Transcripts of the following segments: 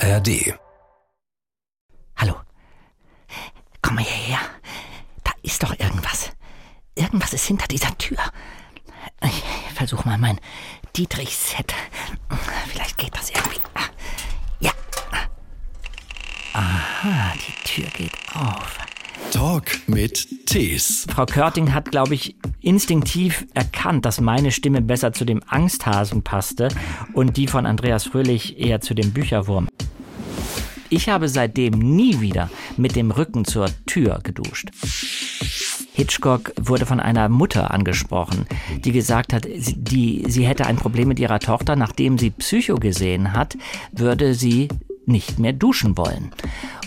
ARD. Hallo. Komm mal hierher. Da ist doch irgendwas. Irgendwas ist hinter dieser Tür. Ich versuche mal mein Dietrich-Set. Vielleicht geht das irgendwie. Ja. Aha, die Tür geht auf. Talk mit Tees. Frau Körting hat, glaube ich, instinktiv erkannt, dass meine Stimme besser zu dem Angsthasen passte und die von Andreas Fröhlich eher zu dem Bücherwurm. Ich habe seitdem nie wieder mit dem Rücken zur Tür geduscht. Hitchcock wurde von einer Mutter angesprochen, die gesagt hat, sie, die, sie hätte ein Problem mit ihrer Tochter. Nachdem sie Psycho gesehen hat, würde sie nicht mehr duschen wollen.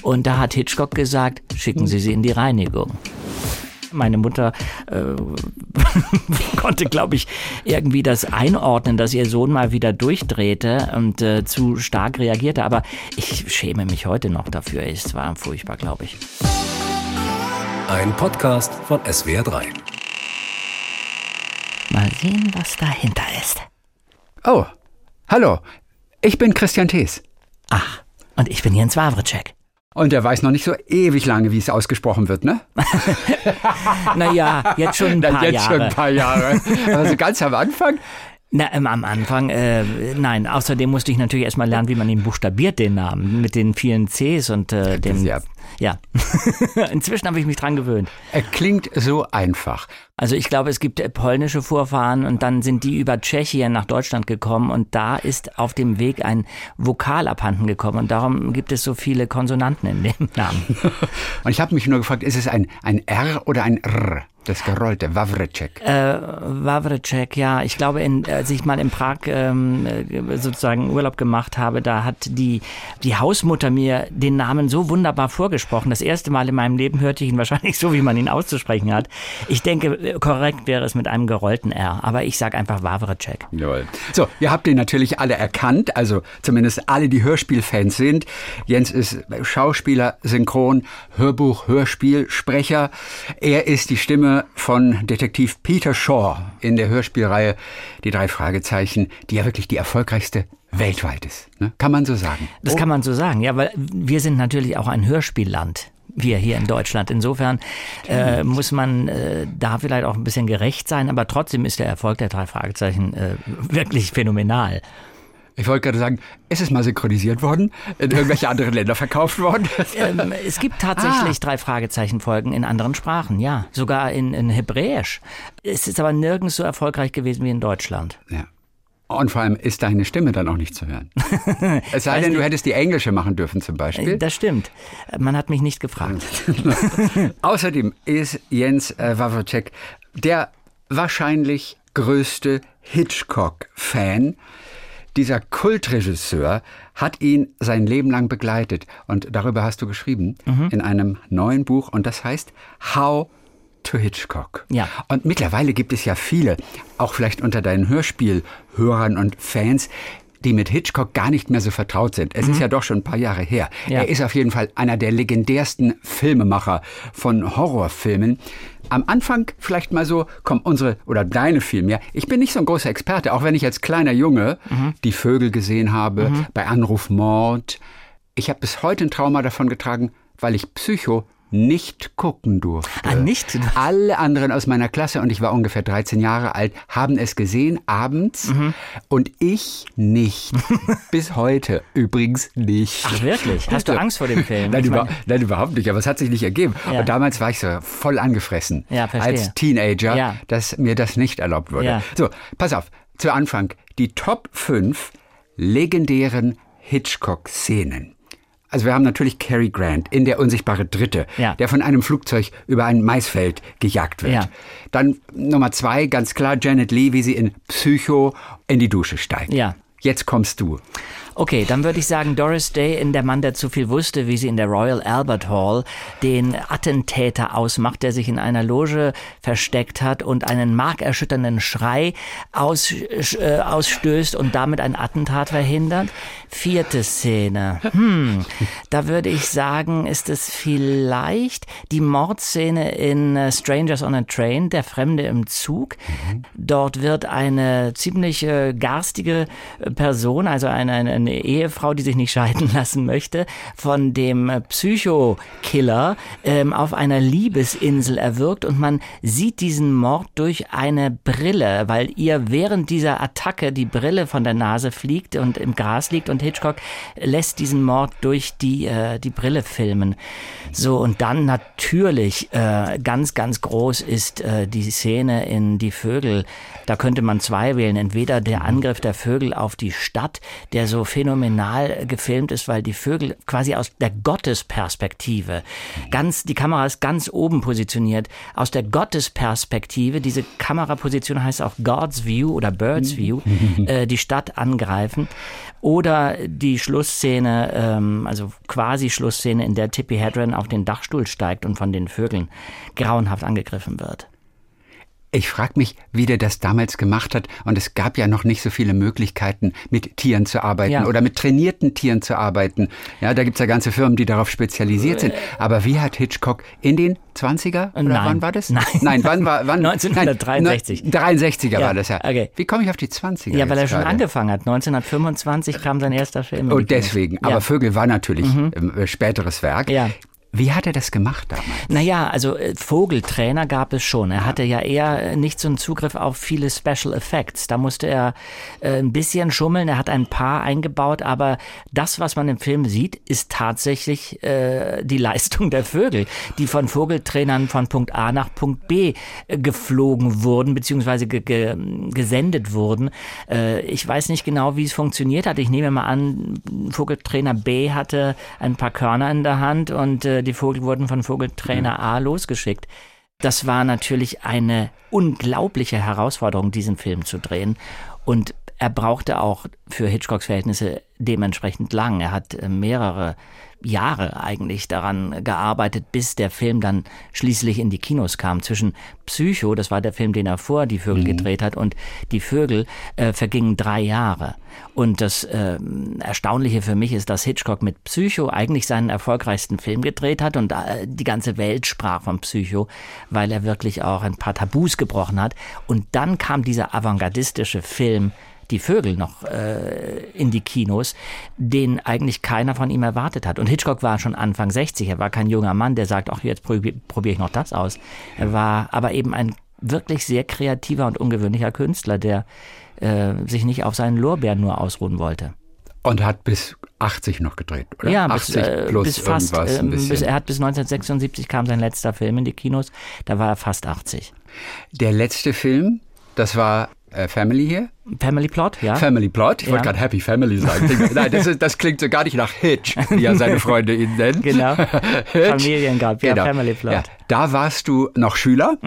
Und da hat Hitchcock gesagt, schicken Sie sie in die Reinigung. Meine Mutter äh, konnte, glaube ich, irgendwie das einordnen, dass ihr Sohn mal wieder durchdrehte und äh, zu stark reagierte. Aber ich schäme mich heute noch dafür. Es war furchtbar, glaube ich. Ein Podcast von SWR3. Mal sehen, was dahinter ist. Oh, hallo. Ich bin Christian Thees. Ach, und ich bin Jens Wawritschek. Und er weiß noch nicht so ewig lange, wie es ausgesprochen wird, ne? naja, jetzt schon ein paar Na, jetzt Jahre. schon ein paar Jahre. Also ganz am Anfang. Na, ähm, am Anfang, äh, nein, außerdem musste ich natürlich erstmal lernen, wie man ihn buchstabiert, den Namen, mit den vielen Cs und äh, dem. Ja. Ja. Inzwischen habe ich mich dran gewöhnt. Er klingt so einfach. Also ich glaube, es gibt polnische Vorfahren und dann sind die über Tschechien nach Deutschland gekommen und da ist auf dem Weg ein Vokal abhanden gekommen und darum gibt es so viele Konsonanten in dem Namen. Und ich habe mich nur gefragt, ist es ein, ein R oder ein R? Das gerollte Wawrecek. Äh, Wawrecek, ja. Ich glaube, in, als ich mal in Prag ähm, äh, sozusagen Urlaub gemacht habe, da hat die, die Hausmutter mir den Namen so wunderbar vorgesprochen. Das erste Mal in meinem Leben hörte ich ihn wahrscheinlich so, wie man ihn auszusprechen hat. Ich denke, äh, korrekt wäre es mit einem gerollten R, aber ich sage einfach Wawrecek. Jawohl. So, ihr habt ihn natürlich alle erkannt, also zumindest alle, die Hörspielfans sind. Jens ist Schauspieler, Synchron, Hörbuch, Hörspiel, Sprecher. Er ist die Stimme von Detektiv Peter Shaw in der Hörspielreihe Die drei Fragezeichen, die ja wirklich die erfolgreichste weltweit ist. Ne? Kann man so sagen. Das kann man so sagen, ja, weil wir sind natürlich auch ein Hörspielland. Wir hier in Deutschland. Insofern äh, muss man äh, da vielleicht auch ein bisschen gerecht sein, aber trotzdem ist der Erfolg der drei Fragezeichen äh, wirklich phänomenal. Ich wollte gerade sagen, ist es mal synchronisiert worden, in irgendwelche anderen Länder verkauft worden? Ähm, es gibt tatsächlich Ah. drei Fragezeichen-Folgen in anderen Sprachen, ja. Sogar in, in Hebräisch. Es ist aber nirgends so erfolgreich gewesen wie in Deutschland. Ja. Und vor allem ist deine Stimme dann auch nicht zu hören. Es sei denn, du hättest die englische machen dürfen zum Beispiel. Das stimmt. Man hat mich nicht gefragt. Außerdem ist Jens äh, Wawrcek der wahrscheinlich größte Hitchcock-Fan. Dieser Kultregisseur hat ihn sein Leben lang begleitet und darüber hast du geschrieben in einem neuen Buch und das heißt How to Hitchcock. Ja. Und mittlerweile gibt es ja viele, auch vielleicht unter deinen Hörspielhörern und Fans, die mit Hitchcock gar nicht mehr so vertraut sind. Es ist ja doch schon ein paar Jahre her. Ja. Er ist auf jeden Fall einer der legendärsten Filmemacher von Horrorfilmen. Am Anfang vielleicht mal so, komm, unsere oder deine vielmehr. Ich bin nicht so ein großer Experte, auch wenn ich als kleiner Junge die Vögel gesehen habe, bei Anruf Mord. Ich habe bis heute ein Trauma davon getragen, weil ich Psycho nicht gucken durfte. Ah, nicht? Alle anderen aus meiner Klasse, und ich war ungefähr 13 Jahre alt, haben es gesehen abends Mhm. und ich nicht. Bis heute übrigens nicht. Ach, wirklich? Hast du Angst vor dem Film? Nein, über, nein, überhaupt nicht, aber es hat sich nicht ergeben. Ja. Und damals war ich so voll angefressen Ja, als Teenager, Ja. dass mir das nicht erlaubt wurde. So, pass auf, zu Anfang die Top 5 legendären Hitchcock-Szenen. Also wir haben natürlich Cary Grant in Der unsichtbare Dritte, Ja. der von einem Flugzeug über ein Maisfeld gejagt wird. Ja. Dann Nummer zwei, ganz klar, Janet Lee, wie sie in Psycho in die Dusche steigt. Ja. Jetzt kommst du. Okay, dann würde ich sagen, Doris Day in Der Mann, der zu viel wusste, wie sie in der Royal Albert Hall den Attentäter ausmacht, der sich in einer Loge versteckt hat und einen markerschütternden Schrei aus, äh, ausstößt und damit ein Attentat verhindert. Vierte Szene. Hm, da würde ich sagen, ist es vielleicht die Mordszene in äh, Strangers on a Train, der Fremde im Zug. Dort wird eine ziemlich äh, garstige Person, also eine, eine, eine Ehefrau, die sich nicht scheiden lassen möchte, von dem Psychokiller ähm, auf einer Liebesinsel erwürgt und man sieht diesen Mord durch eine Brille, weil ihr während dieser Attacke die Brille von der Nase fliegt und im Gras liegt und Hitchcock lässt diesen Mord durch die, äh, die Brille filmen. So, und dann natürlich äh, ganz, ganz groß ist äh, die Szene in Die Vögel. Da könnte man zwei wählen. Entweder der Angriff der Vögel auf die Stadt, der so phänomenal gefilmt ist, weil die Vögel quasi aus der Gottesperspektive, ganz, die Kamera ist ganz oben positioniert, aus der Gottesperspektive, diese Kameraposition heißt auch God's View oder Bird's View, äh, die Stadt angreifen. Oder die Schlussszene, ähm, also quasi Schlussszene, in der Tippi Hedren auf den Dachstuhl steigt und von den Vögeln grauenhaft angegriffen wird. Ich frage mich, wie der das damals gemacht hat. Und es gab ja noch nicht so viele Möglichkeiten, mit Tieren zu arbeiten ja. oder mit trainierten Tieren zu arbeiten. Ja, da gibt's ja ganze Firmen, die darauf spezialisiert sind. Aber wie hat Hitchcock in den 20er? Oder Nein. wann war das? Nein. Nein, wann war wann? 1963. Nein, 63er Ja, war das ja. okay. Wie komme ich auf die 20er? Ja, weil er schon gerade? angefangen hat. 1925 kam sein erster Film. Und Kinos. deswegen. Ja. Mhm. Aber Vögel war natürlich ähm, äh, späteres Werk. Ja. Wie hat er das gemacht damals? Naja, also äh, Vogeltrainer gab es schon. Er hatte ja eher äh, nicht so einen Zugriff auf viele Special Effects. Da musste er äh, ein bisschen schummeln. Er hat ein paar eingebaut, aber das, was man im Film sieht, ist tatsächlich äh, die Leistung der Vögel, die von Vogeltrainern von Punkt A nach Punkt B äh, geflogen wurden, beziehungsweise ge ge gesendet wurden. Ich weiß nicht genau, wie es funktioniert hat. Ich nehme mal an, Vogeltrainer B hatte ein paar Körner in der Hand und die Vogel wurden von Vogeltrainer A losgeschickt. Das war natürlich eine unglaubliche Herausforderung, diesen Film zu drehen. Und er brauchte auch für Hitchcocks Verhältnisse dementsprechend lang. Er hat äh, mehrere Jahre eigentlich daran gearbeitet, bis der Film dann schließlich in die Kinos kam. Zwischen Psycho, das war der Film, den er vor Die Vögel gedreht hat, und Die Vögel äh, vergingen drei Jahre. Und das ähm, Erstaunliche für mich ist, dass Hitchcock mit Psycho eigentlich seinen erfolgreichsten Film gedreht hat und äh, die ganze Welt sprach von Psycho, weil er wirklich auch ein paar Tabus gebrochen hat. Und dann kam dieser avantgardistische Film die Vögel noch äh, in die Kinos, den eigentlich keiner von ihm erwartet hat. Und Hitchcock war schon Anfang 60, er war kein junger Mann, der sagt, ach, jetzt probiere probier ich noch das aus. Er war aber eben ein wirklich sehr kreativer und ungewöhnlicher Künstler, der äh, sich nicht auf seinen Lorbeeren nur ausruhen wollte. Und hat bis 80 noch gedreht, oder? Ja, bis, 80 äh, plus bis fast, irgendwas ein ähm, bis, bisschen. er hat bis 1976 kam sein letzter Film in die Kinos, da war er fast 80. Der letzte Film, das war äh, Family hier. Family Plot, ja? Family Plot. Ich Ja. wollte gerade Happy Family sagen. Nein, das, ist, das klingt so gar nicht nach Hitch, wie ja seine Freunde ihn nennen. Genau. Familiengab, ja, Family Plot. Ja. Da warst du noch Schüler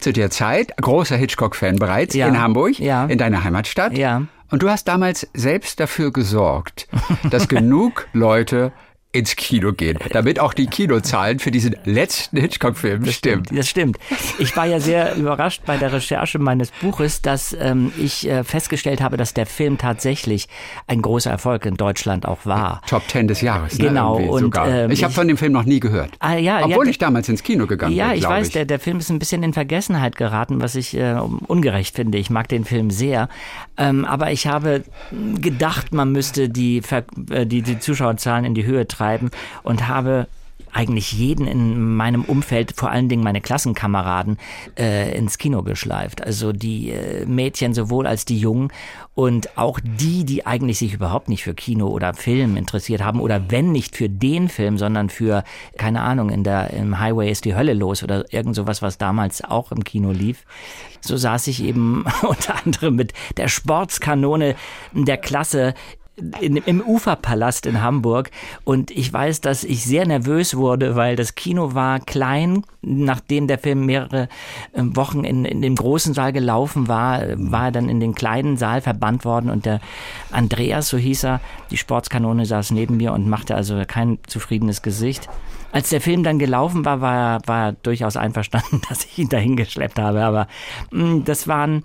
zu der Zeit, großer Hitchcock-Fan bereits Ja. in Hamburg, Ja. in deiner Heimatstadt. Ja. Und du hast damals selbst dafür gesorgt, dass genug Leute ins Kino gehen, damit auch die Kinozahlen für diesen letzten Hitchcock-Film stimmen. Das stimmt. Ich war ja sehr überrascht bei der Recherche meines Buches, dass ähm, ich äh, festgestellt habe, dass der Film tatsächlich ein großer Erfolg in Deutschland auch war. Top Ten des Jahres. Genau, Ne, und, ähm, ich habe ich- von dem Film noch nie gehört. Ah, ja, Obwohl ja, ich damals ins Kino gegangen Ja, bin, ich glaube weiß, ich. Der, der Film ist ein bisschen in Vergessenheit geraten, was ich äh, ungerecht finde. Ich mag den Film sehr. Ähm, aber ich habe gedacht, man müsste die, Ver äh, die, die Zuschauerzahlen in die Höhe treiben und habe eigentlich jeden in meinem Umfeld, vor allen Dingen meine Klassenkameraden, äh, ins Kino geschleift. Also die äh, Mädchen sowohl als die Jungen und auch die, die eigentlich sich überhaupt nicht für Kino oder Film interessiert haben oder wenn nicht für den Film, sondern für, keine Ahnung, in der, im Highway ist die Hölle los oder irgend sowas, was damals auch im Kino lief. So saß ich eben unter anderem mit der Sportskanone der Klasse in, im Uferpalast in Hamburg und ich weiß, dass ich sehr nervös wurde, weil das Kino war klein. Nachdem der Film mehrere äh, Wochen in, in dem großen Saal gelaufen war, war er dann in den kleinen Saal verbannt worden und der Andreas, so hieß er, die Sportskanone saß neben mir und machte also kein zufriedenes Gesicht. Als der Film dann gelaufen war, war er, war durchaus einverstanden, dass ich ihn dahin geschleppt habe. Aber mh, das waren,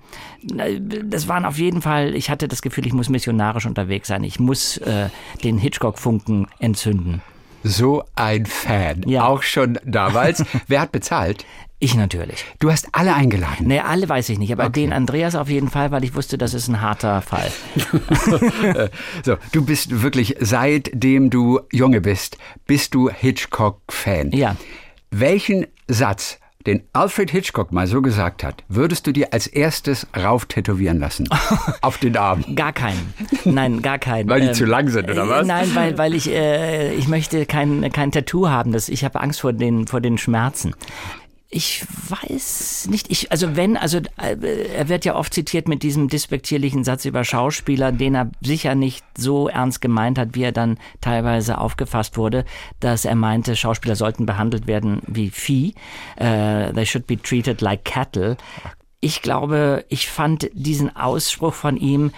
äh, das waren auf jeden Fall, ich hatte das Gefühl, ich muss missionarisch unterwegs sein. Ich muss äh, den Hitchcock-Funken entzünden. So ein Fan. Ja. Auch schon damals. Wer hat bezahlt? Ich natürlich. Du hast alle eingeladen. Nee, alle weiß ich nicht, aber okay. den Andreas auf jeden Fall, weil ich wusste, das ist ein harter Fall. so, du bist wirklich, seitdem du Junge bist, bist du Hitchcock-Fan. Ja. Welchen Satz den Alfred Hitchcock mal so gesagt hat, würdest du dir als erstes rauf tätowieren lassen? Auf den Arm? Gar keinen. Nein, gar keinen. weil die ähm, zu lang sind, oder was? Nein, weil, weil ich, äh, ich möchte kein, kein Tattoo haben. Das, ich habe Angst vor den, vor den Schmerzen. Ich weiß nicht. Ich, also wenn, also äh, er wird ja oft zitiert mit diesem despektierlichen Satz über Schauspieler, den er sicher nicht so ernst gemeint hat, wie er dann teilweise aufgefasst wurde, dass er meinte, Schauspieler sollten behandelt werden wie Vieh. Uh, they should be treated like cattle. Ich glaube, ich fand diesen Ausspruch von ihm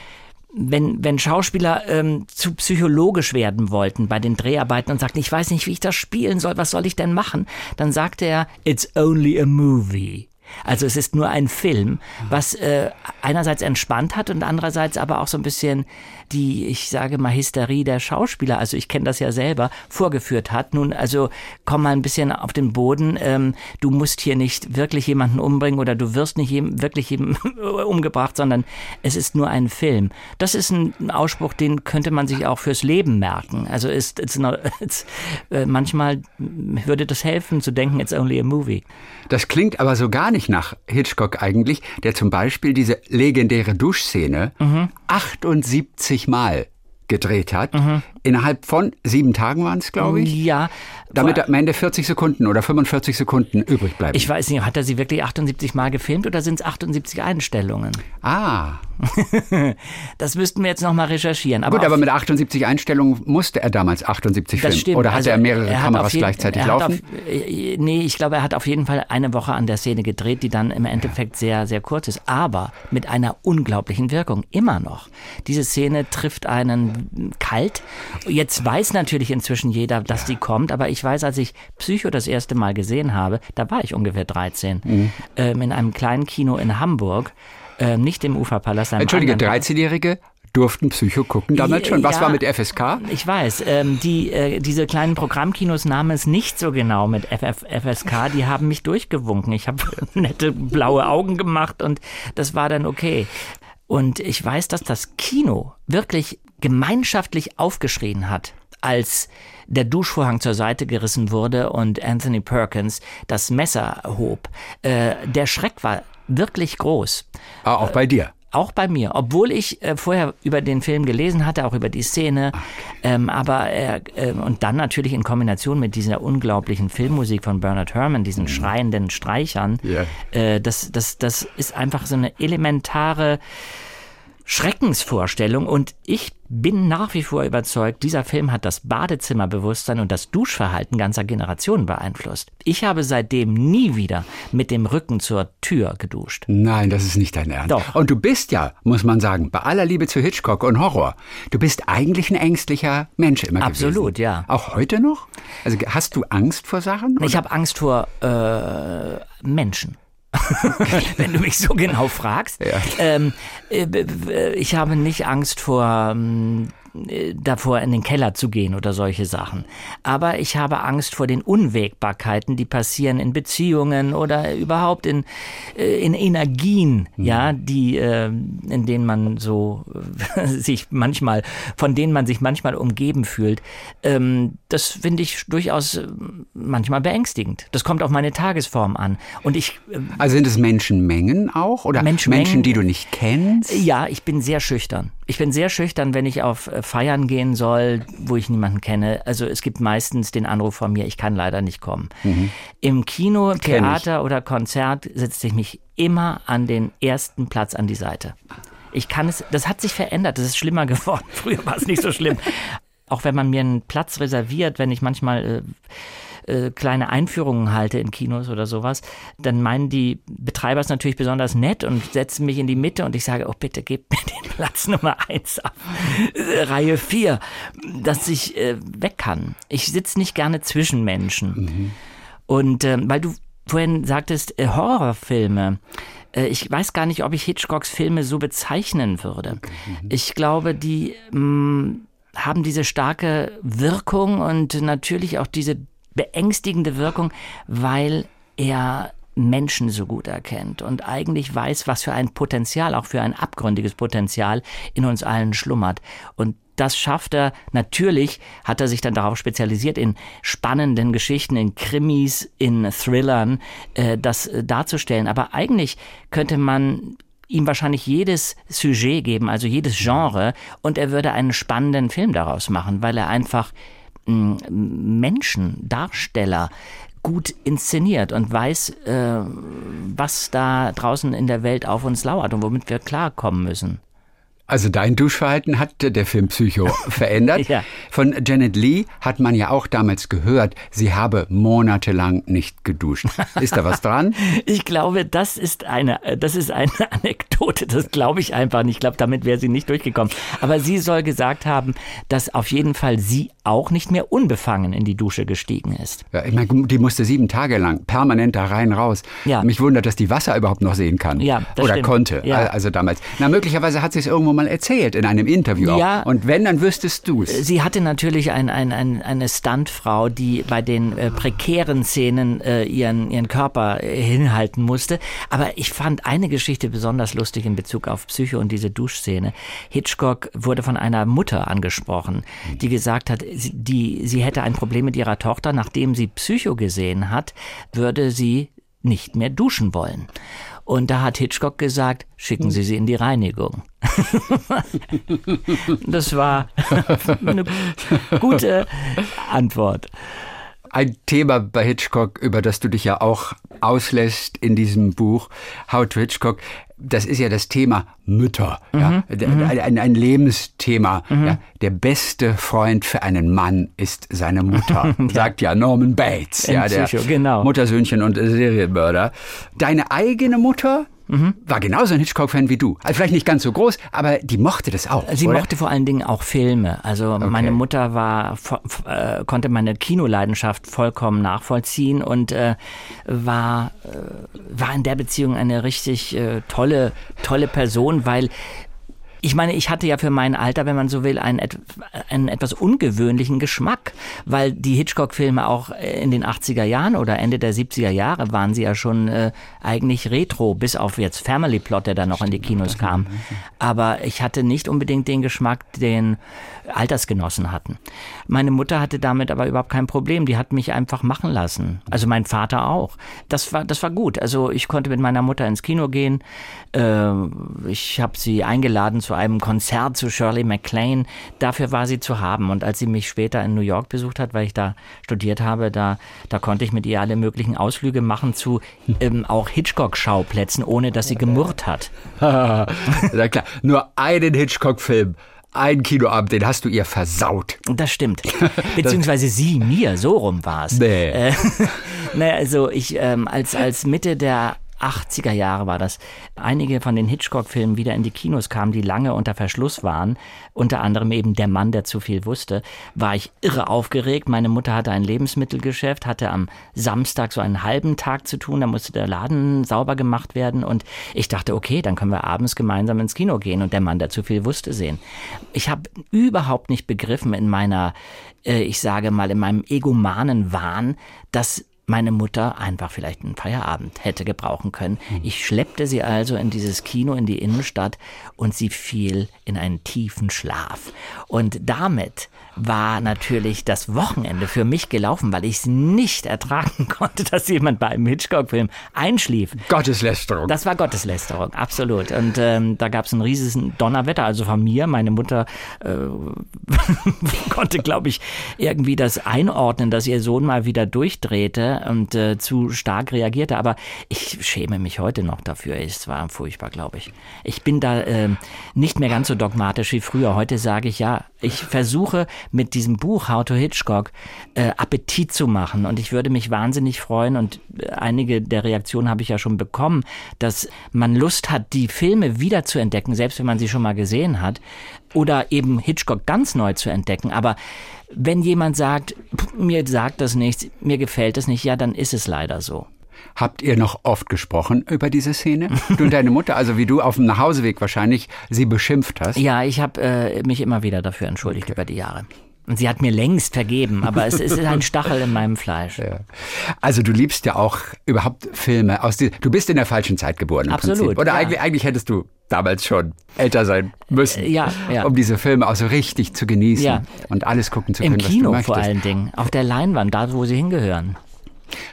wenn, wenn Schauspieler ähm, zu psychologisch werden wollten bei den Dreharbeiten und sagten, ich weiß nicht, wie ich das spielen soll, was soll ich denn machen, dann sagte er, it's only a movie. Also es ist nur ein Film, was äh, einerseits entspannt hat und andererseits aber auch so ein bisschen die, ich sage mal, Hysterie der Schauspieler, also ich kenne das ja selber, vorgeführt hat. Nun, also komm mal ein bisschen auf den Boden. Ähm, du musst hier nicht wirklich jemanden umbringen oder du wirst nicht jedem, wirklich jedem umgebracht, sondern es ist nur ein Film. Das ist ein Ausspruch, den könnte man sich auch fürs Leben merken. Also ist it's it's, äh, manchmal würde das helfen zu denken, it's only a movie. Das klingt aber so gar nicht nach Hitchcock eigentlich, der zum Beispiel diese legendäre Duschszene mhm. 78 Mal gedreht hat. Mhm. Innerhalb von sieben Tagen waren es, glaube ich. Ja. Damit am Ende 40 Sekunden oder 45 Sekunden übrig bleiben. Ich weiß nicht, hat er sie wirklich 78 Mal gefilmt oder sind es 78 Einstellungen? Ah. das müssten wir jetzt nochmal recherchieren. Aber Gut, aber mit 78 Einstellungen musste er damals 78 filmen. Stimmt. Oder hatte also, er mehrere er Kameras jeden, gleichzeitig laufen? Auf, äh, nee, ich glaube, er hat auf jeden Fall eine Woche an der Szene gedreht, die dann im Endeffekt sehr, sehr kurz ist. Aber mit einer unglaublichen Wirkung. Immer noch. Diese Szene trifft einen kalt. Jetzt weiß natürlich inzwischen jeder, dass die kommt. Aber ich weiß, als ich Psycho das erste Mal gesehen habe, da war ich ungefähr 13. Mhm. Ähm, in einem kleinen Kino in Hamburg. Äh, nicht im Uferpalast. Entschuldige, 13-Jährige durften Psycho gucken damals schon. Was ja, war mit FSK? Ich weiß, ähm, die, äh, diese kleinen Programmkinos nahmen es nicht so genau mit FF, FSK. Die haben mich durchgewunken. Ich habe nette blaue Augen gemacht und das war dann okay. Und ich weiß, dass das Kino wirklich gemeinschaftlich aufgeschrien hat, als der Duschvorhang zur Seite gerissen wurde und Anthony Perkins das Messer hob. Äh, der Schreck war wirklich groß. Ah, auch bei dir. Auch bei mir, obwohl ich äh, vorher über den Film gelesen hatte, auch über die Szene, okay. ähm, aber äh, äh, und dann natürlich in Kombination mit dieser unglaublichen Filmmusik von Bernard Herrmann, diesen mhm. schreienden Streichern, yeah. das, das, das ist einfach so eine elementare Schreckensvorstellung und ich bin nach wie vor überzeugt, dieser Film hat das Badezimmerbewusstsein und das Duschverhalten ganzer Generationen beeinflusst. Ich habe seitdem nie wieder mit dem Rücken zur Tür geduscht. Nein, das ist nicht dein Ernst. Doch. Und du bist ja, muss man sagen, bei aller Liebe zu Hitchcock und Horror, du bist eigentlich ein ängstlicher Mensch immer Absolut, gewesen. ja. Auch heute noch? Also hast du Angst vor Sachen? Oder? Ich habe Angst vor äh, Menschen. wenn du mich so genau fragst. Ja. Ähm, äh, ich habe nicht Angst vor ähm, äh, davor in den Keller zu gehen oder solche Sachen. Aber ich habe Angst vor den Unwägbarkeiten, die passieren in Beziehungen oder überhaupt in, äh, in Energien, mhm. ja, die, äh, in denen man so sich manchmal, von denen man sich manchmal umgeben fühlt. Ähm, das finde ich durchaus manchmal beängstigend. Das kommt auf meine Tagesform an. Und ich. Also sind es Menschenmengen auch oder Menschenmengen, Menschen, die du nicht kennst? Ja, ich bin sehr schüchtern. Ich bin sehr schüchtern, wenn ich auf äh, Feiern gehen soll, wo ich niemanden kenne. Also es gibt meistens den Anruf von mir, ich kann leider nicht kommen. Mhm. Im Kino, Theater oder Konzert setze ich mich immer an den ersten Platz an die Seite. Ich kann es, das hat sich verändert, das ist schlimmer geworden. Früher war es nicht so schlimm. Auch wenn man mir einen Platz reserviert, wenn ich manchmal äh, äh, kleine Einführungen halte in Kinos oder sowas, dann meinen die Betreiber es natürlich besonders nett und setzen mich in die Mitte und ich sage, oh bitte gebt mir den Platz Nummer eins ab, äh, Reihe vier, dass ich äh, weg kann. Ich sitze nicht gerne zwischen Menschen. Mhm. Und äh, weil du vorhin sagtest, äh, Horrorfilme, äh, ich weiß gar nicht, ob ich Hitchcocks Filme so bezeichnen würde. Okay. Mhm. Ich glaube, die mh, mm, haben diese starke Wirkung und natürlich auch diese beängstigende Wirkung, weil er Menschen so gut erkennt und eigentlich weiß, was für ein Potenzial, auch für ein abgründiges Potenzial in uns allen schlummert. Und das schafft er. Natürlich hat er sich dann darauf spezialisiert, in spannenden Geschichten, in Krimis, in Thrillern, äh, das äh, darzustellen. Aber eigentlich könnte man ihm wahrscheinlich jedes Sujet geben, also jedes Genre, und er würde einen spannenden Film daraus machen, weil er einfach Menschen, Darsteller gut inszeniert und weiß, äh, was da draußen in der Welt auf uns lauert und womit wir klarkommen müssen. Also dein Duschverhalten hat der Film Psycho verändert. ja. Von Janet Lee hat man ja auch damals gehört, sie habe monatelang nicht geduscht. Ist da was dran? ich glaube, das ist eine, das ist eine Anekdote. Das glaube ich einfach nicht. Ich glaube, damit wäre sie nicht durchgekommen. Aber sie soll gesagt haben, dass auf jeden Fall sie auch nicht mehr unbefangen in die Dusche gestiegen ist. Ja, ich meine, die musste sieben Tage lang permanent da rein raus. Ja. Mich wundert, dass die Wasser überhaupt noch sehen kann. Ja, Oder stimmt. konnte. Ja. Also damals. Na, möglicherweise hat sie es irgendwo mal mal erzählt in einem Interview. Ja, auch. Und wenn, dann wüsstest du es. Sie hatte natürlich ein, ein, ein, eine Stuntfrau, die bei den äh, prekären Szenen äh, ihren, ihren Körper äh, hinhalten musste. Aber ich fand eine Geschichte besonders lustig in Bezug auf Psycho und diese Duschszene. Hitchcock wurde von einer Mutter angesprochen, die gesagt hat, die, sie hätte ein Problem mit ihrer Tochter. Nachdem sie Psycho gesehen hat, würde sie nicht mehr duschen wollen. Und da hat Hitchcock gesagt, schicken Sie sie in die Reinigung. das war eine gute Antwort. Ein Thema bei Hitchcock, über das du dich ja auch auslässt in diesem Buch, How to Hitchcock, das ist ja das Thema Mütter, mhm, ja, mhm. ein, ein, Lebensthema. Mhm. Ja. Der beste Freund für einen Mann ist seine Mutter, ja. sagt ja Norman Bates, ja, der Psycho, genau. Muttersöhnchen und Serienmörder. Deine eigene Mutter Mhm. War genauso ein Hitchcock-Fan wie du. Also vielleicht nicht ganz so groß, aber die mochte das auch. Sie oder? mochte vor allen Dingen auch Filme. Also okay. meine Mutter war äh, konnte meine Kinoleidenschaft vollkommen nachvollziehen und äh, war äh, war in der Beziehung eine richtig äh, tolle tolle Person, weil ich meine, ich hatte ja für mein Alter, wenn man so will, einen, einen etwas ungewöhnlichen Geschmack, weil die Hitchcock-Filme auch in den 80er Jahren oder Ende der 70er Jahre waren sie ja schon äh, eigentlich retro, bis auf jetzt Family Plot, der dann noch in die Kinos kam. Aber ich hatte nicht unbedingt den Geschmack, den Altersgenossen hatten. Meine Mutter hatte damit aber überhaupt kein Problem. Die hat mich einfach machen lassen. Also mein Vater auch. Das war, das war gut. Also ich konnte mit meiner Mutter ins Kino gehen. Äh, ich habe sie eingeladen zu einem Konzert zu Shirley MacLaine. Dafür war sie zu haben. Und als sie mich später in New York besucht hat, weil ich da studiert habe, da, da konnte ich mit ihr alle möglichen Ausflüge machen zu ähm, auch Hitchcock-Schauplätzen, ohne dass sie gemurrt hat. Na klar, nur einen Hitchcock-Film ein Kinoabend, den hast du ihr versaut. Das stimmt. Beziehungsweise sie mir, so rum war es. Nee. Äh, naja, also ich ähm, als, als Mitte der 80er Jahre war das, einige von den Hitchcock-Filmen wieder in die Kinos kamen, die lange unter Verschluss waren, unter anderem eben Der Mann, der zu viel wusste, war ich irre aufgeregt. Meine Mutter hatte ein Lebensmittelgeschäft, hatte am Samstag so einen halben Tag zu tun, da musste der Laden sauber gemacht werden und ich dachte, okay, dann können wir abends gemeinsam ins Kino gehen und Der Mann, der zu viel wusste, sehen. Ich habe überhaupt nicht begriffen in meiner, äh, ich sage mal, in meinem egomanen Wahn, dass meine Mutter einfach vielleicht einen Feierabend hätte gebrauchen können. Mhm. Ich schleppte sie also in dieses Kino in die Innenstadt und sie fiel in einen tiefen Schlaf. Und damit war natürlich das Wochenende für mich gelaufen, weil ich es nicht ertragen konnte, dass jemand bei einem Hitchcock-Film einschlief. Gotteslästerung. Das war Gotteslästerung, absolut. Und ähm, da gab es ein riesiges Donnerwetter, also von mir. Meine Mutter äh, konnte, glaube ich, irgendwie das einordnen, dass ihr Sohn mal wieder durchdrehte und äh, zu stark reagierte. Aber ich schäme mich heute noch dafür. Es war furchtbar, glaube ich. Ich bin da äh, nicht mehr ganz so dogmatisch wie früher. Heute sage ich ja, ich versuche mit diesem Buch How to Hitchcock äh, Appetit zu machen. Und ich würde mich wahnsinnig freuen, und äh, einige der Reaktionen habe ich ja schon bekommen, dass man Lust hat, die Filme wieder zu entdecken, selbst wenn man sie schon mal gesehen hat, oder eben Hitchcock ganz neu zu entdecken. Aber wenn jemand sagt, mir sagt das nichts, mir gefällt das nicht, ja, dann ist es leider so. Habt ihr noch oft gesprochen über diese Szene? Du und deine Mutter, also wie du auf dem Nachhauseweg wahrscheinlich sie beschimpft hast? Ja, ich habe äh, mich immer wieder dafür entschuldigt okay. über die Jahre. Und sie hat mir längst vergeben, aber es ist ein Stachel in meinem Fleisch. Ja. Also du liebst ja auch überhaupt Filme aus die, Du bist in der falschen Zeit geboren im Absolut, Prinzip. Oder ja. eigentlich, eigentlich hättest du damals schon älter sein müssen, Äh, ja, ja. um diese Filme auch so richtig zu genießen Ja. und alles gucken zu Im können, was Kino du möchtest. vor allen Dingen, auf der Leinwand, da wo sie hingehören.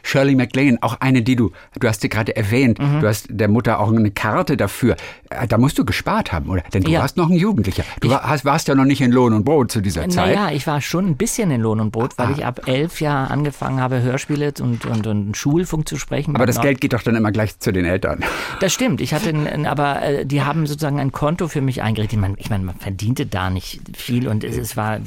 Shirley MacLaine, auch eine, die du, du hast sie gerade erwähnt, Mhm. du hast der Mutter auch eine Karte dafür. Äh, Da musst du gespart haben, oder? Denn du Ja. warst noch ein Jugendlicher. Du war, hast, warst ja noch nicht in Lohn und Brot zu dieser Zeit. Naja, ich war schon ein bisschen in Lohn und Brot, weil ich ab elf Jahren angefangen habe, Hörspiele und, und, und Schulfunk zu sprechen. Aber das Noch- Geld geht doch dann immer gleich zu den Eltern. Das stimmt. Ich hatte, ein, ein- aber äh, die haben sozusagen ein Konto für mich eingerichtet. Ich meine, ich meine, man verdiente da nicht viel und es, es war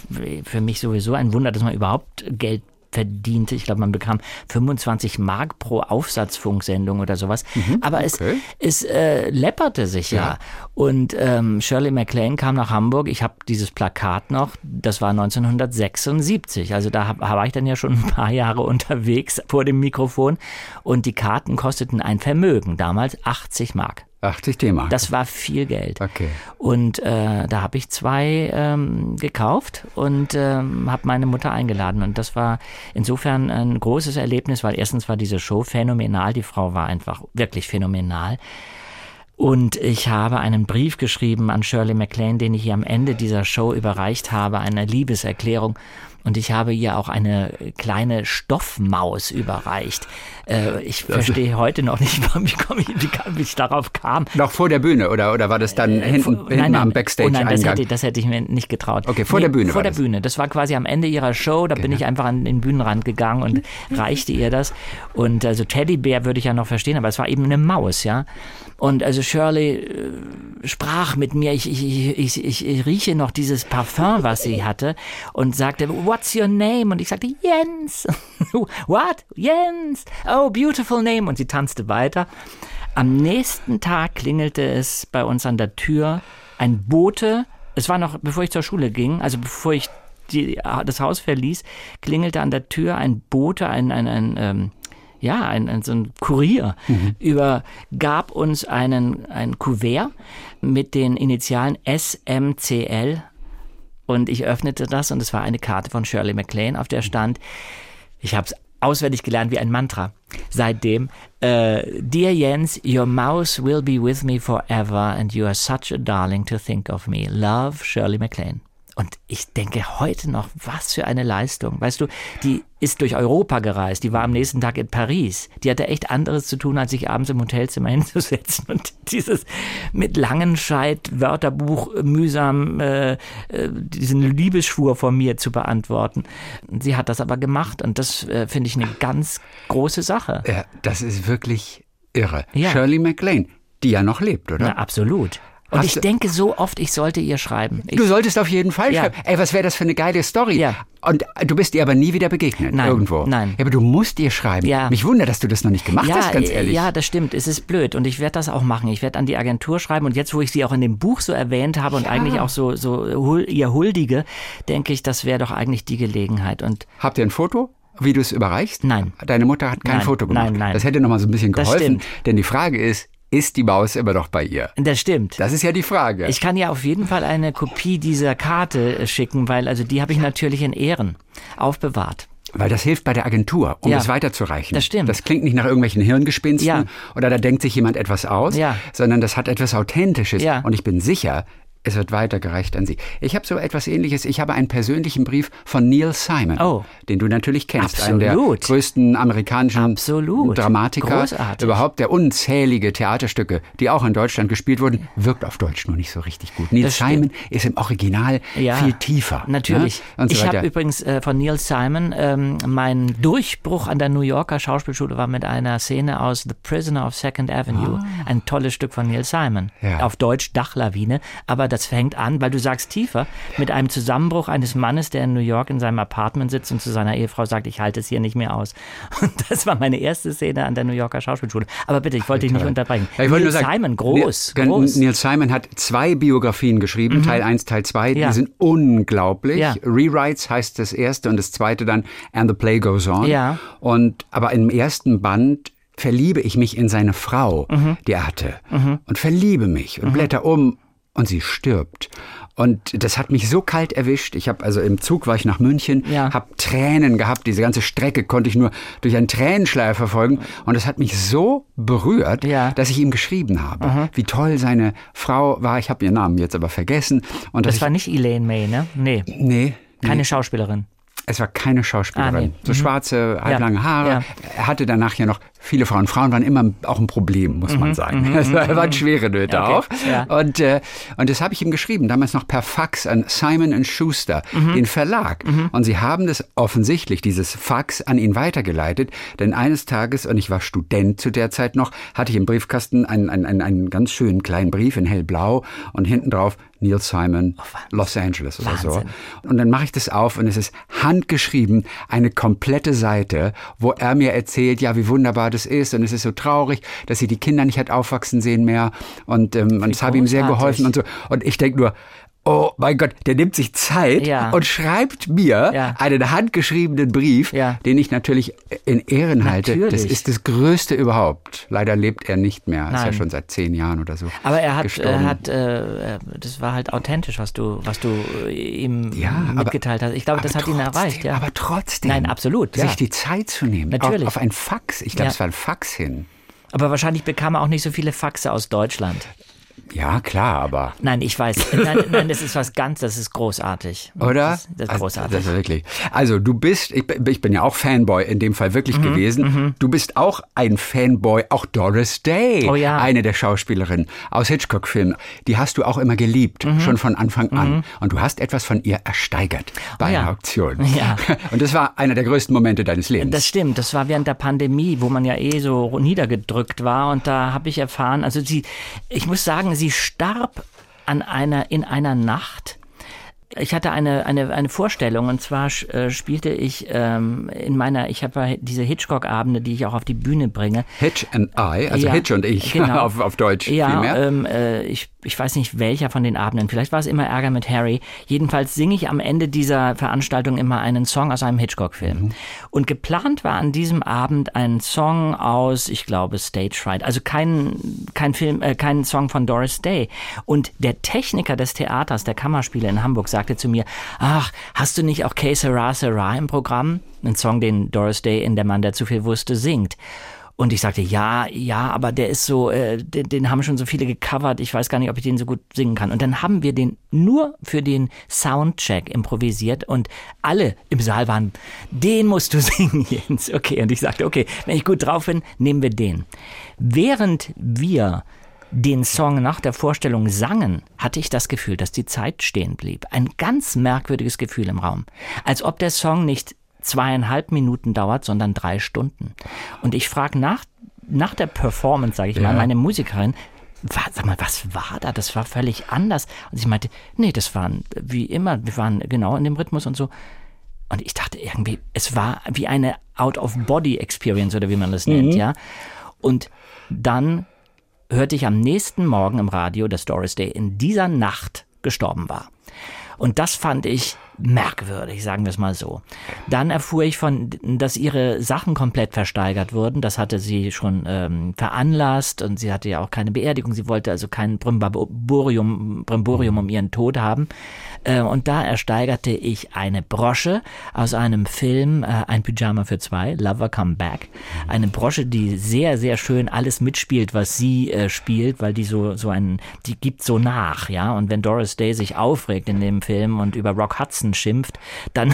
für mich sowieso ein Wunder, dass man überhaupt Geld verdiente. Ich glaube, man bekam 25 Mark pro Aufsatzfunksendung oder sowas. Aber es, okay. es äh, läpperte sich ja. Und ähm, Shirley MacLaine kam nach Hamburg. Ich habe dieses Plakat noch. Das war 1976. Also da hab, war ich dann ja schon ein paar Jahre unterwegs vor dem Mikrofon. Und die Karten kosteten ein Vermögen. Damals 80 Mark. 80 D-Mark. Das war viel Geld. Okay. Und äh, da habe ich zwei ähm, gekauft und ähm, habe meine Mutter eingeladen. Und das war insofern ein großes Erlebnis, weil erstens war diese Show phänomenal. Die Frau war einfach wirklich phänomenal. Und ich habe einen Brief geschrieben an Shirley MacLaine, den ich ihr am Ende dieser Show überreicht habe, eine Liebeserklärung. Und ich habe ihr auch eine kleine Stoffmaus überreicht. Äh, ich verstehe heute noch nicht, ich, wie, ich darauf kam. Noch vor der Bühne oder, oder war das dann hinten, Vor- hinten am Oh Backstage-Eingang? nein, das hätte, das hätte ich mir nicht getraut. Okay, vor der Bühne Vor der das. Genau. Bühne. Das war quasi am Ende ihrer Show. Da bin ich einfach an den Bühnenrand gegangen und reichte ihr das. Und also Teddybär würde ich ja noch verstehen, aber es war eben eine Maus, ja. Und also Shirley äh, sprach mit mir. Ich, ich, ich, ich, ich rieche noch dieses Parfum, was sie hatte und sagte, What's your name? Und ich sagte, Jens. What? Jens. Oh, beautiful name. Und sie tanzte weiter. Am nächsten Tag klingelte es bei uns an der Tür. Ein Bote, es war noch bevor ich zur Schule ging, also bevor ich die, das Haus verließ, klingelte an der Tür ein Bote, ein, ein, ein ähm, ja, ein, ein, so ein Kurier, übergab uns einen, ein Kuvert mit den Initialen SMCL und ich öffnete das und es war eine Karte von Shirley MacLaine, auf der stand, ich habe es auswendig gelernt wie ein Mantra. Seitdem, äh, Dear Jens, your mouse will be with me forever and you are such a darling to think of me. Love, Shirley MacLaine. Und ich denke heute noch, was für eine Leistung. Weißt du, die ist durch Europa gereist, die war am nächsten Tag in Paris. Die hatte echt anderes zu tun, als sich abends im Hotelzimmer hinzusetzen und dieses mit Langenscheid Wörterbuch mühsam äh, äh, diesen Liebesschwur von mir zu beantworten. Sie hat das aber gemacht und das äh, finde ich eine ganz große Sache. Ja, das ist wirklich irre. Ja. Shirley MacLaine, die ja noch lebt, oder? Na, absolut. Und Hast ich du- denke so oft, ich sollte ihr schreiben. Ich, Du solltest auf jeden Fall Ja. schreiben. Ey, was wäre das für eine geile Story? Ja. Und du bist ihr aber nie wieder begegnet Nein, irgendwo. nein. Ja, aber du musst ihr schreiben. Ja. Mich wundert, dass du das noch nicht gemacht ja, hast, ganz äh, ehrlich. Ja, das stimmt. Es ist blöd und ich werde das auch machen. Ich werde an die Agentur schreiben und jetzt, wo ich sie auch in dem Buch so erwähnt habe und eigentlich auch so, so hul- ihr huldige, denke ich, das wäre doch eigentlich die Gelegenheit. Und Habt ihr ein Foto? Wie du es überreichst? Nein. Deine Mutter hat kein Nein, Foto gemacht. nein, nein. Das hätte noch mal so ein bisschen geholfen. Denn die Frage ist, ist die Maus immer noch bei ihr? das stimmt. Das ist ja die Frage. Ich kann ja auf jeden Fall eine Kopie dieser Karte äh, schicken, weil also die habe ich natürlich in Ehren aufbewahrt. Weil das hilft bei der Agentur, um Ja, es weiterzureichen. das stimmt. Das klingt nicht nach irgendwelchen Hirngespinsten Ja. oder da denkt sich jemand etwas aus, Ja. sondern das hat etwas Authentisches. Ja. Und ich bin sicher, es wird weitergereicht an Sie. Ich habe so etwas ähnliches. Ich habe einen persönlichen Brief von Neil Simon, Oh. den du natürlich kennst. Einen der Absolut. größten amerikanischen Absolut. Dramatiker. Großartig. Überhaupt der unzählige Theaterstücke, die auch in Deutschland gespielt wurden, wirkt auf Deutsch nur nicht so richtig gut. Neil Das stimmt. Simon ist im Original Ja, viel tiefer. Natürlich. Ne? So ich habe übrigens äh, von Neil Simon ähm, mein Durchbruch an der New Yorker Schauspielschule war mit einer Szene aus The Prisoner of Second Avenue. Ein tolles Stück von Neil Simon. Ah. Ja. Auf Deutsch Dachlawine. Aber das fängt an, weil du sagst tiefer, mit einem Zusammenbruch eines Mannes, der in New York in seinem Apartment sitzt und zu seiner Ehefrau sagt, ich halte es hier nicht mehr aus. Und das war meine erste Szene an der New Yorker Schauspielschule. Aber bitte, ich wollte dich nicht unterbrechen. Ja, ich wollte Neil nur sagen, Simon, groß, Neil, groß. Neil Simon hat zwei Biografien geschrieben, Teil 1, Teil 2. Ja. Die sind unglaublich. Ja. Rewrites heißt das erste und das zweite dann And the Play Goes On. Ja. Und aber im ersten Band verliebe ich mich in seine Frau, Mhm. die er hatte. Und verliebe mich und blätter um und sie stirbt. Und das hat mich so kalt erwischt. Ich habe also im Zug war ich nach München, Ja. habe Tränen gehabt. Diese ganze Strecke konnte ich nur durch einen Tränenschleier verfolgen. Und es hat mich so berührt, Ja. dass ich ihm geschrieben habe, wie toll seine Frau war. Ich habe ihren Namen jetzt aber vergessen. Und Das war nicht Elaine May, ne? Nee, nee, keine nee, Schauspielerin. es war keine Schauspielerin. Ah, nee. So schwarze, halblange Haare. Ja. Er hatte danach ja noch viele Frauen. Frauen waren immer auch ein Problem, muss man sagen. Es war- waren schwere Nöte Mhm, Okay. auch. Ja. Und, äh, und das habe ich ihm geschrieben, damals noch per Fax an Simon Schuster, Mhm. den Verlag. Und sie haben das offensichtlich, dieses Fax, an ihn weitergeleitet. Denn eines Tages, und ich war Student zu der Zeit noch, hatte ich im Briefkasten einen, einen, einen, einen ganz schönen kleinen Brief in hellblau und hinten drauf Neil Simon, Los Angeles oder so. Wahnsinn. Und dann mache ich das auf und es ist handgeschrieben, eine komplette Seite, wo er mir erzählt, ja, wie wunderbar das ist und es ist so traurig, dass sie die Kinder nicht hat aufwachsen sehen mehr und, ähm, und es habe ihm sehr geholfen und so. Und ich denke nur, oh mein Gott, der nimmt sich Zeit Ja. und schreibt mir Ja. einen handgeschriebenen Brief, Ja. den ich natürlich in Ehren halte. Das Natürlich. ist das Größte überhaupt. Leider lebt er nicht mehr. Ist ja Nein. schon seit zehn Jahren oder so. Aber er hat, er hat, äh, das war halt authentisch, was du, was du äh, ihm Ja, aber- mitgeteilt hast. Ich glaube, das hat ihn trotzdem, erreicht, ja. Aber trotzdem. Nein, absolut. Sich die Zeit zu nehmen. Natürlich. Auf, auf ein Fax. Ich glaube, es war ein Fax hin. Aber wahrscheinlich bekam er auch nicht so viele Faxe aus Deutschland. Ja, klar, aber. Nein, ich weiß. Nein, nein, das ist was ganz, das ist großartig. Oder? Das, das ist Also, großartig. Das ist wirklich. Also du bist, ich, bin- ich bin ja auch Fanboy in dem Fall wirklich Mhm, gewesen. Du bist auch ein Fanboy, auch Doris Day, Oh ja. eine der Schauspielerinnen aus Hitchcock-Filmen. Die hast du auch immer geliebt, Mhm. schon von Anfang an. Und du hast etwas von ihr ersteigert bei Oh ja. einer Auktion. Ja. Und das war einer der größten Momente deines Lebens. Das stimmt, das war während der Pandemie, wo man ja eh so niedergedrückt war und da habe ich erfahren, also sie, ich muss sagen, sie starb an einer, in einer Nacht. Ich hatte eine, eine, eine Vorstellung und zwar äh, spielte ich ähm, in meiner, ich habe diese Hitchcock-Abende, die ich auch auf die Bühne bringe. Hitch and I, also Ja, Hitch und ich genau. auf, auf Deutsch Ja, vielmehr. ähm, äh, ich, ich weiß nicht welcher von den Abenden. Vielleicht war es immer Ärger mit Harry. Jedenfalls singe ich am Ende dieser Veranstaltung immer einen Song aus einem Hitchcock-Film. Und geplant war an diesem Abend ein Song aus, ich glaube, Stage Fright. Also kein, kein Film, äh, kein Song von Doris Day. Und der Techniker des Theaters, der Kammerspiele in Hamburg, sagte zu mir, ach, hast du nicht auch Que Sera Sera im Programm? Ein Song, den Doris Day in Der Mann, der zu viel wusste, singt. Und ich sagte, ja, ja, aber der ist so, äh, den, den haben schon so viele gecovert, ich weiß gar nicht, ob ich den so gut singen kann. Und dann haben wir den nur für den Soundcheck improvisiert und alle im Saal waren, den musst du singen, Jens. Okay, und ich sagte, okay, wenn ich gut drauf bin, nehmen wir den. Während wir den Song nach der Vorstellung sangen, hatte ich das Gefühl, dass die Zeit stehen blieb. Ein ganz merkwürdiges Gefühl im Raum. Als ob der Song nicht zweieinhalb Minuten dauert, sondern drei Stunden. Und ich frage nach, nach der Performance, sage ich mal, Ja. meine Musikerin, sag mal, was war da? Das war völlig anders. Und sie meinte, nee, das waren wie immer, wir waren genau in dem Rhythmus und so. Und ich dachte irgendwie, es war wie eine Out-of-Body-Experience oder wie man das nennt, ja. Und dann hörte ich am nächsten Morgen im Radio, dass Doris Day in dieser Nacht gestorben war. Und das fand ich merkwürdig, sagen wir es mal so. Dann erfuhr ich von, dass ihre Sachen komplett versteigert wurden. Das hatte sie schon ähm, veranlasst und sie hatte ja auch keine Beerdigung. Sie wollte also kein Brimborium, Brimborium um ihren Tod haben. Äh, und da ersteigerte ich eine Brosche aus einem Film, äh, ein Pyjama für zwei, Lover Come Back. Eine Brosche, die sehr, sehr schön alles mitspielt, was sie äh, spielt, weil die so, so ein, die gibt so nach, ja. Und wenn Doris Day sich aufregt in dem Film und über Rock Hudson schimpft, dann,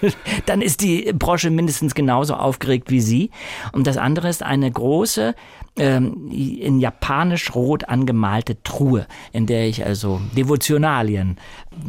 dann ist die Brosche mindestens genauso aufgeregt wie sie. Und das andere ist eine große, ähm, in japanisch rot angemalte Truhe, in der ich also Devotionalien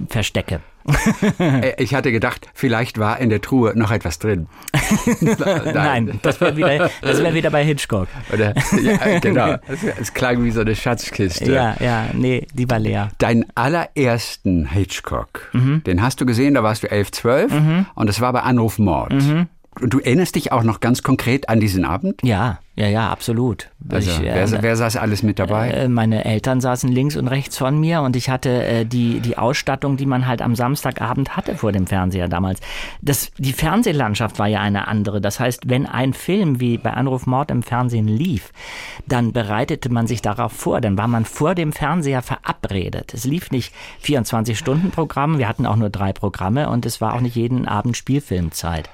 verstecke. Äh, Ich hatte gedacht, vielleicht war in der Truhe noch etwas drin. Nein, das wäre wieder, das wär wieder bei Hitchcock. Oder, ja, genau. Es, klang wie so eine Schatzkiste. Ja, ja, nee, die war leer. Deinen allerersten Hitchcock, Mhm. den hast du gesehen, da warst du 11, 12 und das war bei Anruf Mord. und du erinnerst dich auch noch ganz konkret an diesen Abend? Ja, ja, ja, absolut. Also, ich, wer, äh, wer saß alles mit dabei? Äh, meine Eltern saßen links und rechts von mir und ich hatte äh, die, die Ausstattung, die man halt am Samstagabend hatte vor dem Fernseher damals. Das, die Fernsehlandschaft war ja eine andere. Das heißt, wenn ein Film wie bei Anruf Mord im Fernsehen lief, dann bereitete man sich darauf vor. Dann war man vor dem Fernseher verabredet. Es lief nicht 24-Stunden-Programm, wir hatten auch nur drei Programme und es war auch nicht jeden Abend Spielfilmzeit.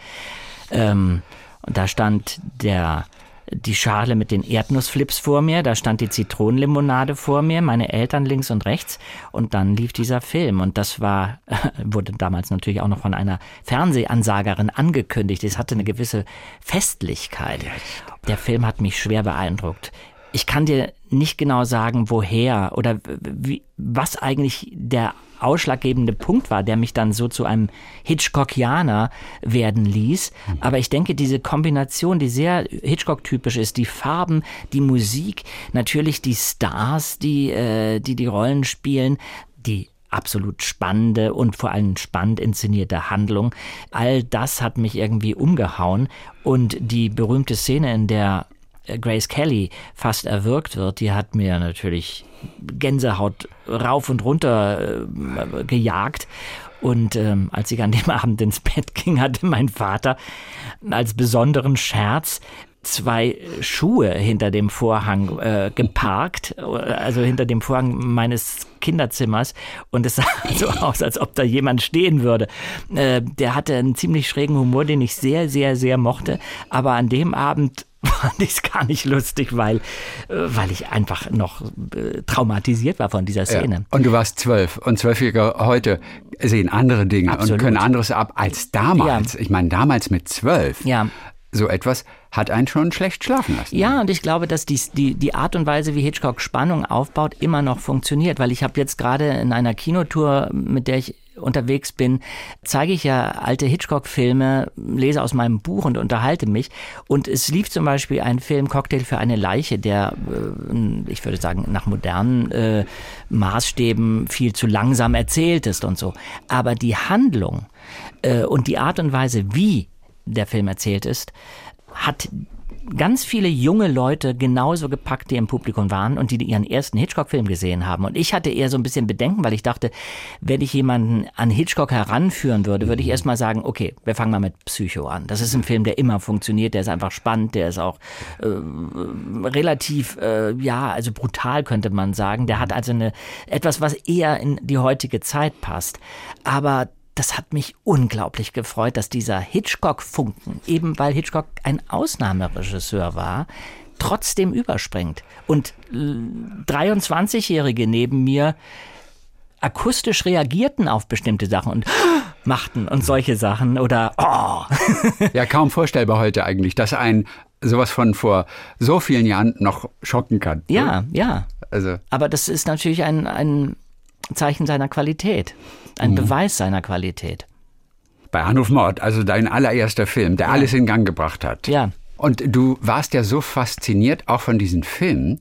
Ähm, und da stand der die Schale mit den Erdnussflips vor mir, da stand die Zitronenlimonade vor mir, meine Eltern links und rechts und dann lief dieser Film und das war, wurde damals natürlich auch noch von einer Fernsehansagerin angekündigt. Es hatte eine gewisse Festlichkeit. Der Film hat mich schwer beeindruckt. Ich kann dir nicht genau sagen, woher oder wie, was eigentlich der ausschlaggebende Punkt war, der mich dann so zu einem Hitchcockianer werden ließ. Aber ich denke, diese Kombination, die sehr Hitchcock-typisch ist, die Farben, die Musik, natürlich die Stars, die äh, die, die Rollen spielen, die absolut spannende und vor allem spannend inszenierte Handlung. All das hat mich irgendwie umgehauen und die berühmte Szene, in der Grace Kelly fast erwürgt wird, die hat mir natürlich Gänsehaut rauf und runter äh, gejagt. Und ähm, als ich an dem Abend ins Bett ging, hatte mein Vater als besonderen Scherz zwei Schuhe hinter dem Vorhang äh, geparkt, also hinter dem Vorhang meines Kinderzimmers und es sah so aus, als ob da jemand stehen würde. Äh, der hatte einen ziemlich schrägen Humor, den ich sehr, sehr, sehr mochte, aber an dem Abend fand ich es gar nicht lustig, weil, äh, weil ich einfach noch äh, traumatisiert war von dieser Szene. Ja. Und du warst zwölf und Zwölfjährige heute sehen andere Dinge Absolut. und können anderes ab als damals. Ja. Ich meine, damals mit zwölf. Ja. So etwas hat einen schon schlecht schlafen lassen. Ja, und ich glaube, dass dies, die, die Art und Weise, wie Hitchcock Spannung aufbaut, immer noch funktioniert, weil ich habe jetzt gerade in einer Kinotour, mit der ich unterwegs bin, zeige ich ja alte Hitchcock-Filme, lese aus meinem Buch und unterhalte mich. Und es lief zum Beispiel ein Film Cocktail für eine Leiche, der, äh, ich würde sagen, nach modernen äh, Maßstäben viel zu langsam erzählt ist und so. Aber die Handlung äh, und die Art und Weise, wie der Film erzählt ist, hat ganz viele junge Leute genauso gepackt, die im Publikum waren und die ihren ersten Hitchcock-Film gesehen haben. Und ich hatte eher so ein bisschen Bedenken, weil ich dachte, wenn ich jemanden an Hitchcock heranführen würde, würde ich erstmal sagen, okay, wir fangen mal mit Psycho an. Das ist ein Film, der immer funktioniert, der ist einfach spannend, der ist auch äh, relativ, äh, ja, also brutal könnte man sagen. Der hat also eine etwas, was eher in die heutige Zeit passt. Aber das hat mich unglaublich gefreut, dass dieser Hitchcock-Funken, eben weil Hitchcock ein Ausnahmeregisseur war, trotzdem überspringt. Und 23-Jährige neben mir akustisch reagierten auf bestimmte Sachen und machten und solche Sachen oder oh. ja, kaum vorstellbar heute eigentlich, dass ein sowas von vor so vielen Jahren noch schocken kann. Ja, ja. Also. Aber das ist natürlich ein, ein Zeichen seiner Qualität, ein mhm. Beweis seiner Qualität. Bei Anruf Mord, also dein allererster Film, der ja. alles in Gang gebracht hat. Ja. Und du warst ja so fasziniert auch von diesen Filmen,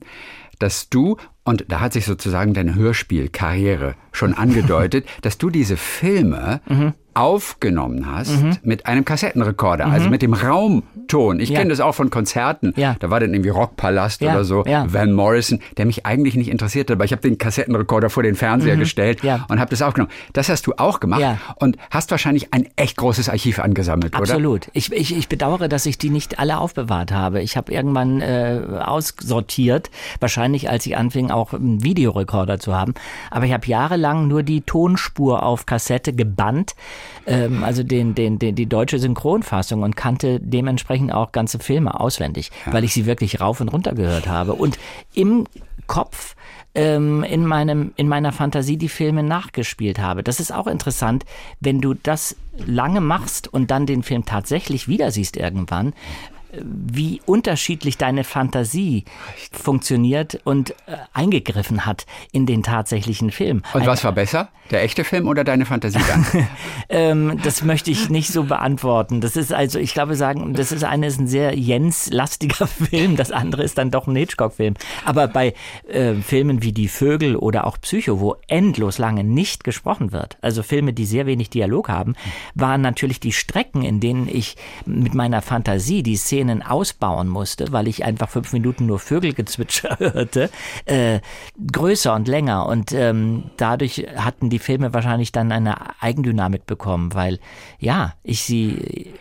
dass du, und da hat sich sozusagen deine Hörspielkarriere schon angedeutet, dass du diese Filme mhm. Aufgenommen hast mhm. mit einem Kassettenrekorder, also mhm. mit dem Raumton. Ich ja. kenne das auch von Konzerten. Ja. Da war dann irgendwie Rockpalast Ja. oder so, Ja. Van Morrison, der mich eigentlich nicht interessierte, aber ich habe den Kassettenrekorder vor den Fernseher gestellt Mhm. Ja. und habe das aufgenommen. Das hast du auch gemacht und hast wahrscheinlich ein echt großes Archiv angesammelt, oder? Absolut. Ich, ich, ich bedauere, dass ich die nicht alle aufbewahrt habe. Ich habe irgendwann äh, aussortiert, wahrscheinlich als ich anfing, auch einen Videorekorder zu haben. Aber ich habe jahrelang nur die Tonspur auf Kassette gebannt, ähm, also den, den, den, die deutsche Synchronfassung und kannte dementsprechend auch ganze Filme auswendig, weil ich sie wirklich rauf und runter gehört habe. Und im Kopf ähm, in, meinem, in meiner Fantasie die Filme nachgespielt habe. Das ist auch interessant, wenn du das lange machst und dann den Film tatsächlich wieder siehst irgendwann, wie unterschiedlich deine Fantasie funktioniert und äh, eingegriffen hat in den tatsächlichen Film. Und was war besser? Der echte Film oder deine Fantasie dann? ähm, das möchte ich nicht so beantworten. Das ist also, ich glaube sagen, das ist eine ist ein sehr Jens-lastiger Film, das andere ist dann doch ein Hitchcock-Film. Aber bei äh, Filmen wie Die Vögel oder auch Psycho, wo endlos lange nicht gesprochen wird, also Filme, die sehr wenig Dialog haben, waren natürlich die Strecken, in denen ich mit meiner Fantasie die Szenen ausbauen musste, weil ich einfach fünf Minuten nur Vögelgezwitscher hörte, äh, größer und länger. Und ähm, dadurch hatten die Filme wahrscheinlich dann eine Eigendynamik bekommen, weil ja, ich sie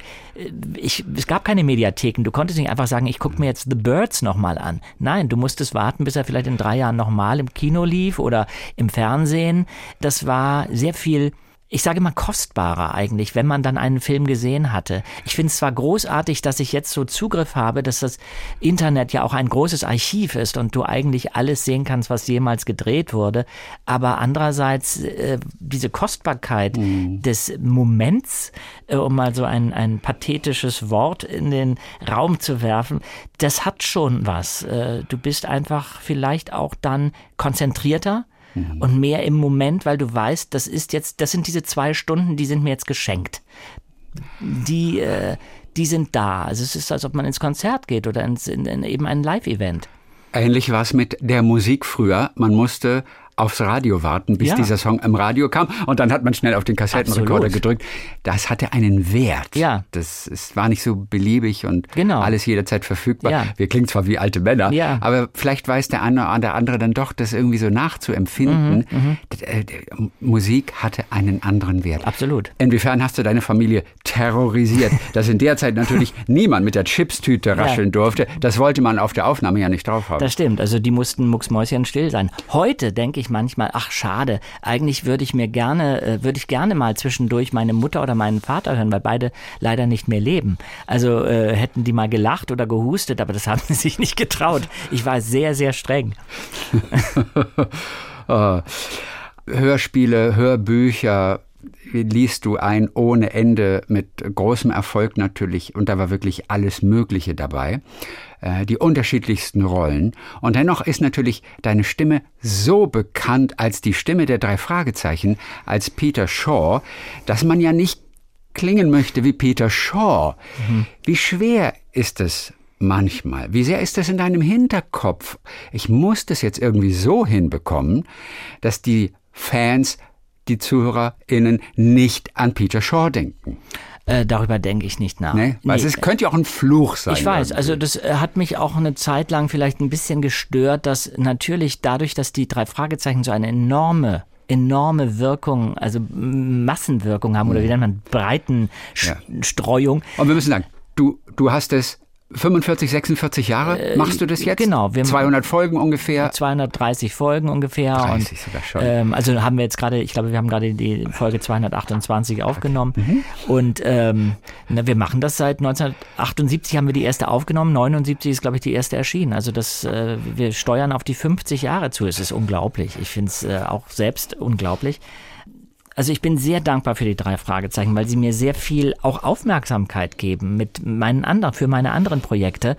ich, es gab keine Mediatheken. Du konntest nicht einfach sagen, ich gucke mir jetzt The Birds nochmal an. Nein, du musstest warten, bis er vielleicht in drei Jahren nochmal im Kino lief oder im Fernsehen. Das war sehr viel ich sage mal kostbarer eigentlich, wenn man dann einen Film gesehen hatte. Ich finde es zwar großartig, dass ich jetzt so Zugriff habe, dass das Internet ja auch ein großes Archiv ist und du eigentlich alles sehen kannst, was jemals gedreht wurde, aber andererseits äh, diese Kostbarkeit mhm. des Moments, äh, um mal so ein, ein pathetisches Wort in den Raum zu werfen, das hat schon was. Äh, du bist einfach vielleicht auch dann konzentrierter, mhm. und mehr im Moment, weil du weißt, das ist jetzt, das sind diese zwei Stunden, die sind mir jetzt geschenkt. Die, äh, die sind da. Also es ist, als ob man ins Konzert geht oder ins, in, in eben ein Live-Event. Ähnlich war es mit der Musik früher. Man musste aufs Radio warten, bis ja. dieser Song im Radio kam. Und dann hat man schnell auf den Kassettenrekorder Absolut. gedrückt. Das hatte einen Wert. Ja. Das es war nicht so beliebig und genau. alles jederzeit verfügbar. Ja. Wir klingen zwar wie alte Männer, ja. aber vielleicht weiß der eine oder andere dann doch, das irgendwie so nachzuempfinden. Mhm, mhm. Äh, Musik hatte einen anderen Wert. Absolut. Inwiefern hast du deine Familie terrorisiert, dass in der Zeit natürlich niemand mit der Chipstüte rascheln ja. durfte? Das wollte man auf der Aufnahme ja nicht drauf haben. Das stimmt. Also die mussten mucksmäuschen still sein. Heute denke ich manchmal, ach schade, eigentlich würde ich mir gerne, äh, würde ich gerne mal zwischendurch meine Mutter oder meinen Vater hören, weil beide leider nicht mehr leben. Also äh, hätten die mal gelacht oder gehustet, aber das haben sie sich nicht getraut. Ich war sehr, sehr streng. oh. Hörspiele, Hörbücher, liest du ein ohne Ende mit großem Erfolg natürlich und da war wirklich alles Mögliche dabei, äh, die unterschiedlichsten Rollen und dennoch ist natürlich deine Stimme so bekannt als die Stimme der drei Fragezeichen, als Peter Shaw, dass man ja nicht klingen möchte wie Peter Shaw. Mhm. Wie schwer ist es manchmal? Wie sehr ist es in deinem Hinterkopf? Ich muss das jetzt irgendwie so hinbekommen, dass die Fans die ZuhörerInnen nicht an Peter Shaw denken. Äh, darüber denke ich nicht nach. Nee, weil nee. es könnte ja auch ein Fluch sein. Ich weiß, irgendwie. also das äh, hat mich auch eine Zeit lang vielleicht ein bisschen gestört, dass natürlich dadurch, dass die drei Fragezeichen so eine enorme enorme Wirkung, also Massenwirkung haben, oder wie nennt man, Breitenstreuung. Ja. Und wir müssen sagen, du, du hast es 45, 46 Jahre äh, machst du das jetzt? Genau. Wir 200 Folgen ungefähr? 230 Folgen ungefähr. 30 und, sogar schon. Ähm, also haben wir jetzt gerade, ich glaube, wir haben gerade die Folge 228 aufgenommen. Mhm. Und ähm, na, wir machen das seit 1978 haben wir die erste aufgenommen, 79 ist, glaube ich, die erste erschienen. Also das, äh, wir steuern auf die 50 Jahre zu. Es ist unglaublich. Ich finde es äh, auch selbst unglaublich also ich bin sehr dankbar für die drei Fragezeichen, weil sie mir sehr viel auch Aufmerksamkeit geben mit meinen anderen, für meine anderen Projekte.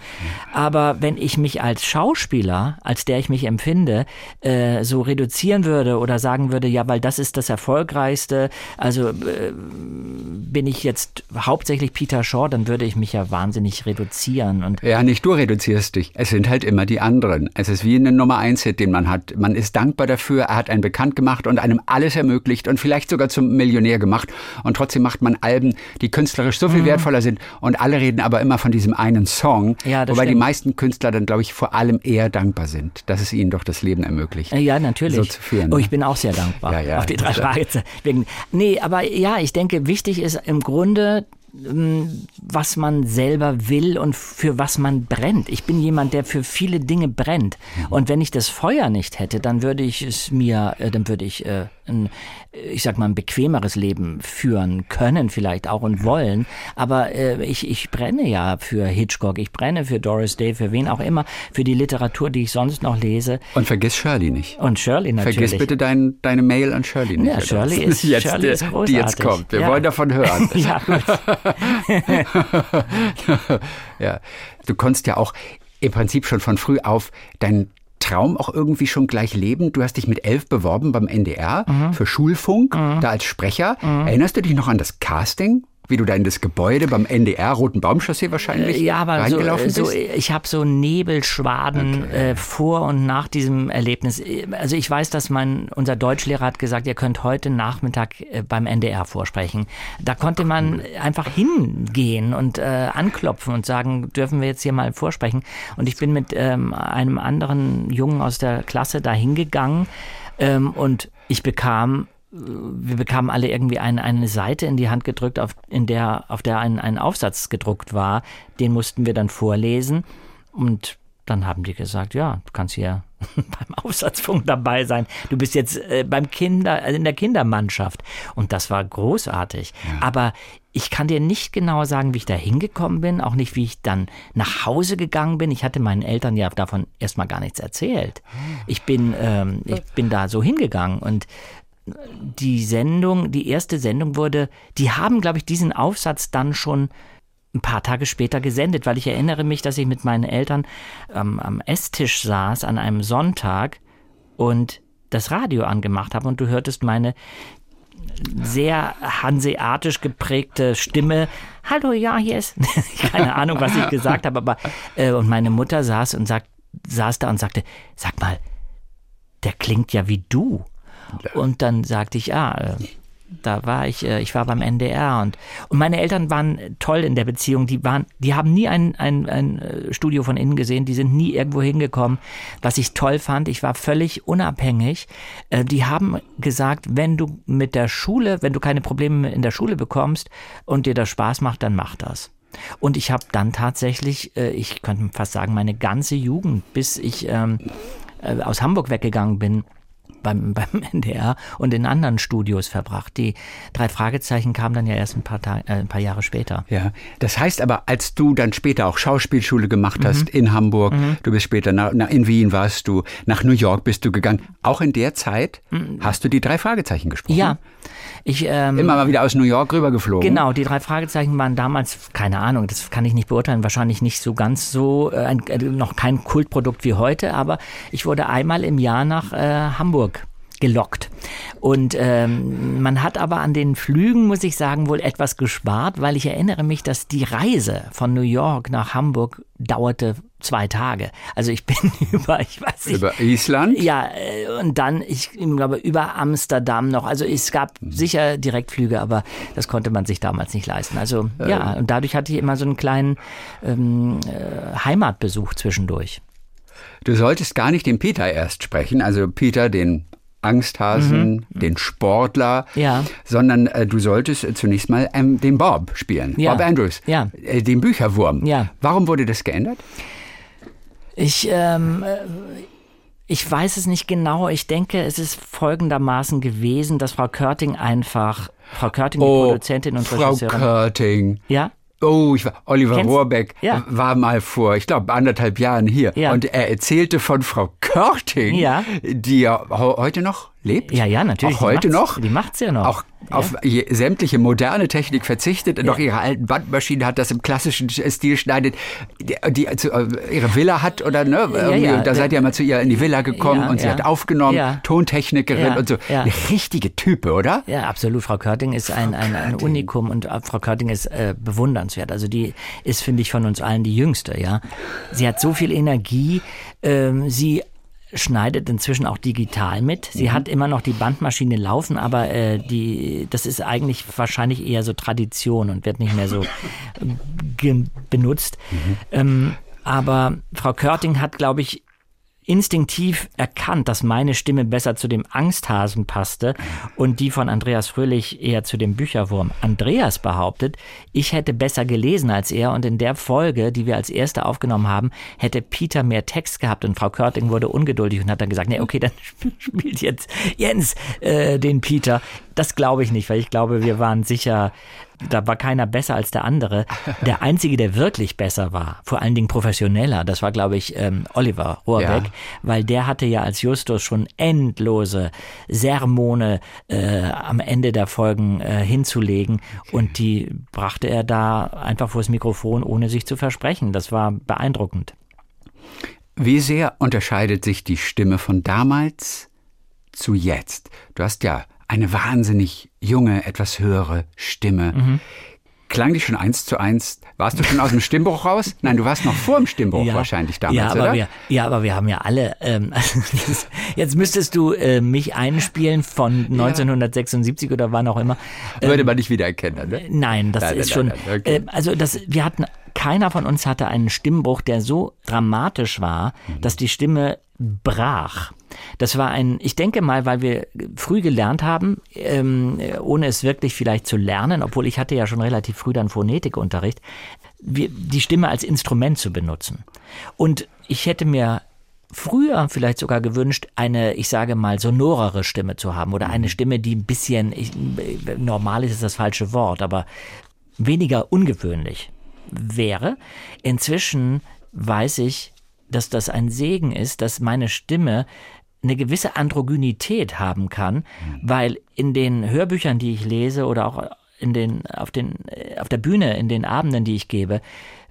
Aber wenn ich mich als Schauspieler, als der ich mich empfinde, äh, so reduzieren würde oder sagen würde, ja, weil das ist das Erfolgreichste, also äh, bin ich jetzt hauptsächlich Peter Shaw, dann würde ich mich ja wahnsinnig reduzieren. Und ja, nicht du reduzierst dich. Es sind halt immer die anderen. Es ist wie eine Nummer eins Hit, den man hat. Man ist dankbar dafür, er hat einen bekannt gemacht und einem alles ermöglicht und vielleicht vielleicht sogar zum Millionär gemacht. Und trotzdem macht man Alben, die künstlerisch so viel mhm. wertvoller sind. Und alle reden aber immer von diesem einen Song. Ja, wobei stimmt. die meisten Künstler dann, glaube ich, vor allem eher dankbar sind, dass es ihnen doch das Leben ermöglicht. Ja, natürlich. So zu führen. Oh, ich bin auch sehr dankbar ja, ja, auf die drei Fragezeichen. Nee, aber ja, ich denke, wichtig ist im Grunde, was man selber will und für was man brennt. Ich bin jemand, der für viele Dinge brennt. Mhm. Und wenn ich das Feuer nicht hätte, dann würde ich es mir, äh, dann würde ich äh, ein, ich sag mal, ein bequemeres Leben führen können, vielleicht auch und wollen. Aber äh, ich, ich brenne ja für Hitchcock, ich brenne für Doris Day, für wen auch immer, für die Literatur, die ich sonst noch lese. Und vergiss Shirley nicht. Und Shirley natürlich. Vergiss bitte dein, deine Mail an Shirley nicht. Ja, Shirley ist, jetzt, Shirley ist großartig. Die jetzt kommt. Wir ja. wollen davon hören. ja, gut. ja, du konntest ja auch im Prinzip schon von früh auf deinen Traum auch irgendwie schon gleich leben. Du hast dich mit elf beworben beim NDR mhm. für Schulfunk, mhm. da als Sprecher. Mhm. Erinnerst du dich noch an das Casting? Wie du da in das Gebäude beim NDR, Roten Baumchaussee wahrscheinlich, ja, aber reingelaufen so, bist? So, ich habe so Nebelschwaden okay. äh, vor und nach diesem Erlebnis. Also ich weiß, dass mein unser Deutschlehrer hat gesagt, ihr könnt heute Nachmittag äh, beim NDR vorsprechen. Da konnte man einfach hingehen und äh, anklopfen und sagen, dürfen wir jetzt hier mal vorsprechen. Und ich bin mit ähm, einem anderen Jungen aus der Klasse da hingegangen ähm, und ich bekam wir bekamen alle irgendwie eine, eine Seite in die Hand gedrückt, auf, in der, auf der ein, ein Aufsatz gedruckt war. Den mussten wir dann vorlesen. Und dann haben die gesagt, ja, du kannst hier beim Aufsatzfunk dabei sein. Du bist jetzt äh, beim Kinder, also in der Kindermannschaft. Und das war großartig. Ja. Aber ich kann dir nicht genau sagen, wie ich da hingekommen bin, auch nicht, wie ich dann nach Hause gegangen bin. Ich hatte meinen Eltern ja davon erstmal gar nichts erzählt. Ich bin, ähm, ich bin da so hingegangen und die Sendung, die erste Sendung wurde, die haben, glaube ich, diesen Aufsatz dann schon ein paar Tage später gesendet, weil ich erinnere mich, dass ich mit meinen Eltern ähm, am Esstisch saß an einem Sonntag und das Radio angemacht habe und du hörtest meine sehr hanseatisch geprägte Stimme. Hallo, ja, hier ist. Keine Ahnung, was ich gesagt habe, aber äh, und meine Mutter saß und sagt, saß da und sagte, sag mal, der klingt ja wie du. Und dann sagte ich, ah, äh, da war ich, äh, ich war beim NDR und, und meine Eltern waren toll in der Beziehung. Die waren, die haben nie ein, ein, ein äh, Studio von innen gesehen, die sind nie irgendwo hingekommen. Was ich toll fand, ich war völlig unabhängig. Die haben gesagt, wenn du mit der Schule, wenn du keine Probleme in der Schule bekommst und dir das Spaß macht, dann mach das. Und ich habe dann tatsächlich, ich könnte fast sagen, meine ganze Jugend, bis ich ähm, aus Hamburg weggegangen bin, beim, beim NDR und in anderen Studios verbracht. Die drei Fragezeichen kamen dann ja erst ein paar, Tage, äh, ein paar Jahre später. Ja, das heißt aber, als du dann später auch Schauspielschule gemacht hast mhm. in Hamburg, mhm. du bist später nach, nach, in Wien warst du, nach New York bist du gegangen. Auch in der Zeit mhm. hast du die drei Fragezeichen gesprochen? Ja. Ich, ähm, Immer mal wieder aus New York rübergeflogen. Genau, die drei Fragezeichen waren damals, keine Ahnung, das kann ich nicht beurteilen, wahrscheinlich nicht so ganz so, äh, äh, noch kein Kultprodukt wie heute, aber ich wurde einmal im Jahr nach äh, Hamburg gelockt. Und ähm, man hat aber an den Flügen, muss ich sagen, wohl etwas gespart, weil ich erinnere mich, dass die Reise von New York nach Hamburg dauerte zwei Tage. Also ich bin über, ich weiß nicht. Über Island? Ja, äh, und dann, ich glaube, über Amsterdam noch. Also es gab mhm. sicher Direktflüge, aber das konnte man sich damals nicht leisten. Also ähm. ja, und dadurch hatte ich immer so einen kleinen ähm, äh, Heimatbesuch zwischendurch. Du solltest gar nicht den Peter erst sprechen, also Peter, den Angsthasen, mhm. den Sportler, ja. sondern äh, du solltest äh, zunächst mal ähm, den Bob spielen, ja. Bob Andrews, ja. äh, den Bücherwurm. Ja. Warum wurde das geändert? Ich, ähm, äh, ich weiß es nicht genau. Ich denke, es ist folgendermaßen gewesen, dass Frau Körting einfach, Frau Körting, die oh, Produzentin und Frau Regisseurin. Frau Körting. Ja? Oh, ich war, Oliver Kennst, Rohrbeck ja. war mal vor, ich glaube, anderthalb Jahren hier. Ja. Und er erzählte von Frau Körting, ja. die ja heute noch lebt. Ja, ja, natürlich. Auch heute noch. Die macht's ja noch. Auch ja. auf sämtliche moderne Technik verzichtet und ja. auch ihre alten Bandmaschinen hat, das im klassischen Stil schneidet, die, die zu, äh, ihre Villa hat oder ne? Ja, ja, da seid ihr mal zu ihr in die Villa gekommen und sie hat aufgenommen, Tontechnikerin und so. Eine richtige Type, oder? Ja, absolut. Frau Körting ist ein, ein, ein Unikum und äh, Frau Körting ist äh, bewundernswert. Also die ist, finde ich, von uns allen die jüngste, ja. Sie hat so viel Energie, ähm, sie schneidet inzwischen auch digital mit. Sie mhm. hat immer noch die Bandmaschine laufen, aber äh, die, das ist eigentlich wahrscheinlich eher so Tradition und wird nicht mehr so benutzt. Mhm. Ähm, aber Frau Körting hat, glaube ich, instinktiv erkannt, dass meine Stimme besser zu dem Angsthasen passte und die von Andreas Fröhlich eher zu dem Bücherwurm. Andreas behauptet, ich hätte besser gelesen als er und in der Folge, die wir als erste aufgenommen haben, hätte Peter mehr Text gehabt und Frau Körting wurde ungeduldig und hat dann gesagt, nee, okay, dann spielt jetzt Jens äh, den Peter. Das glaube ich nicht, weil ich glaube, wir waren sicher da war keiner besser als der andere. Der einzige, der wirklich besser war, vor allen Dingen professioneller, das war, glaube ich, ähm, Oliver Rohrbeck. weil der hatte ja als Justus schon endlose Sermone äh, am Ende der Folgen äh, hinzulegen okay. und die brachte er da einfach vors Mikrofon, ohne sich zu versprechen. Das war beeindruckend. Wie sehr unterscheidet sich die Stimme von damals zu jetzt? Du hast ja eine wahnsinnig junge, etwas höhere Stimme. Mhm. Klang die schon eins zu eins? Warst du schon aus dem Stimmbruch raus? Nein, du warst noch vor dem Stimmbruch ja, wahrscheinlich damals, ja, aber oder? Wir, ja, aber wir haben ja alle. Ähm, also jetzt müsstest du äh, mich einspielen von 1976 ja. oder wann auch immer. Ähm, Würde man nicht wiedererkennen, ne? Nein, das nein, ist nein, schon. Nein, okay. äh, also das, wir hatten keiner von uns hatte einen Stimmbruch, der so dramatisch war, mhm. dass die Stimme brach. Das war ein, ich denke mal, weil wir früh gelernt haben, ähm, ohne es wirklich vielleicht zu lernen, obwohl ich hatte ja schon relativ früh dann Phonetikunterricht, wir, die Stimme als Instrument zu benutzen. Und ich hätte mir früher vielleicht sogar gewünscht, eine, ich sage mal, sonorere Stimme zu haben oder eine mhm. Stimme, die ein bisschen, ich, normal ist das falsche Wort, aber weniger ungewöhnlich wäre. Inzwischen weiß ich, dass das ein Segen ist, dass meine Stimme eine gewisse Androgynität haben kann, mhm. weil in den Hörbüchern, die ich lese oder auch in den, auf, den, auf der Bühne, in den Abenden, die ich gebe,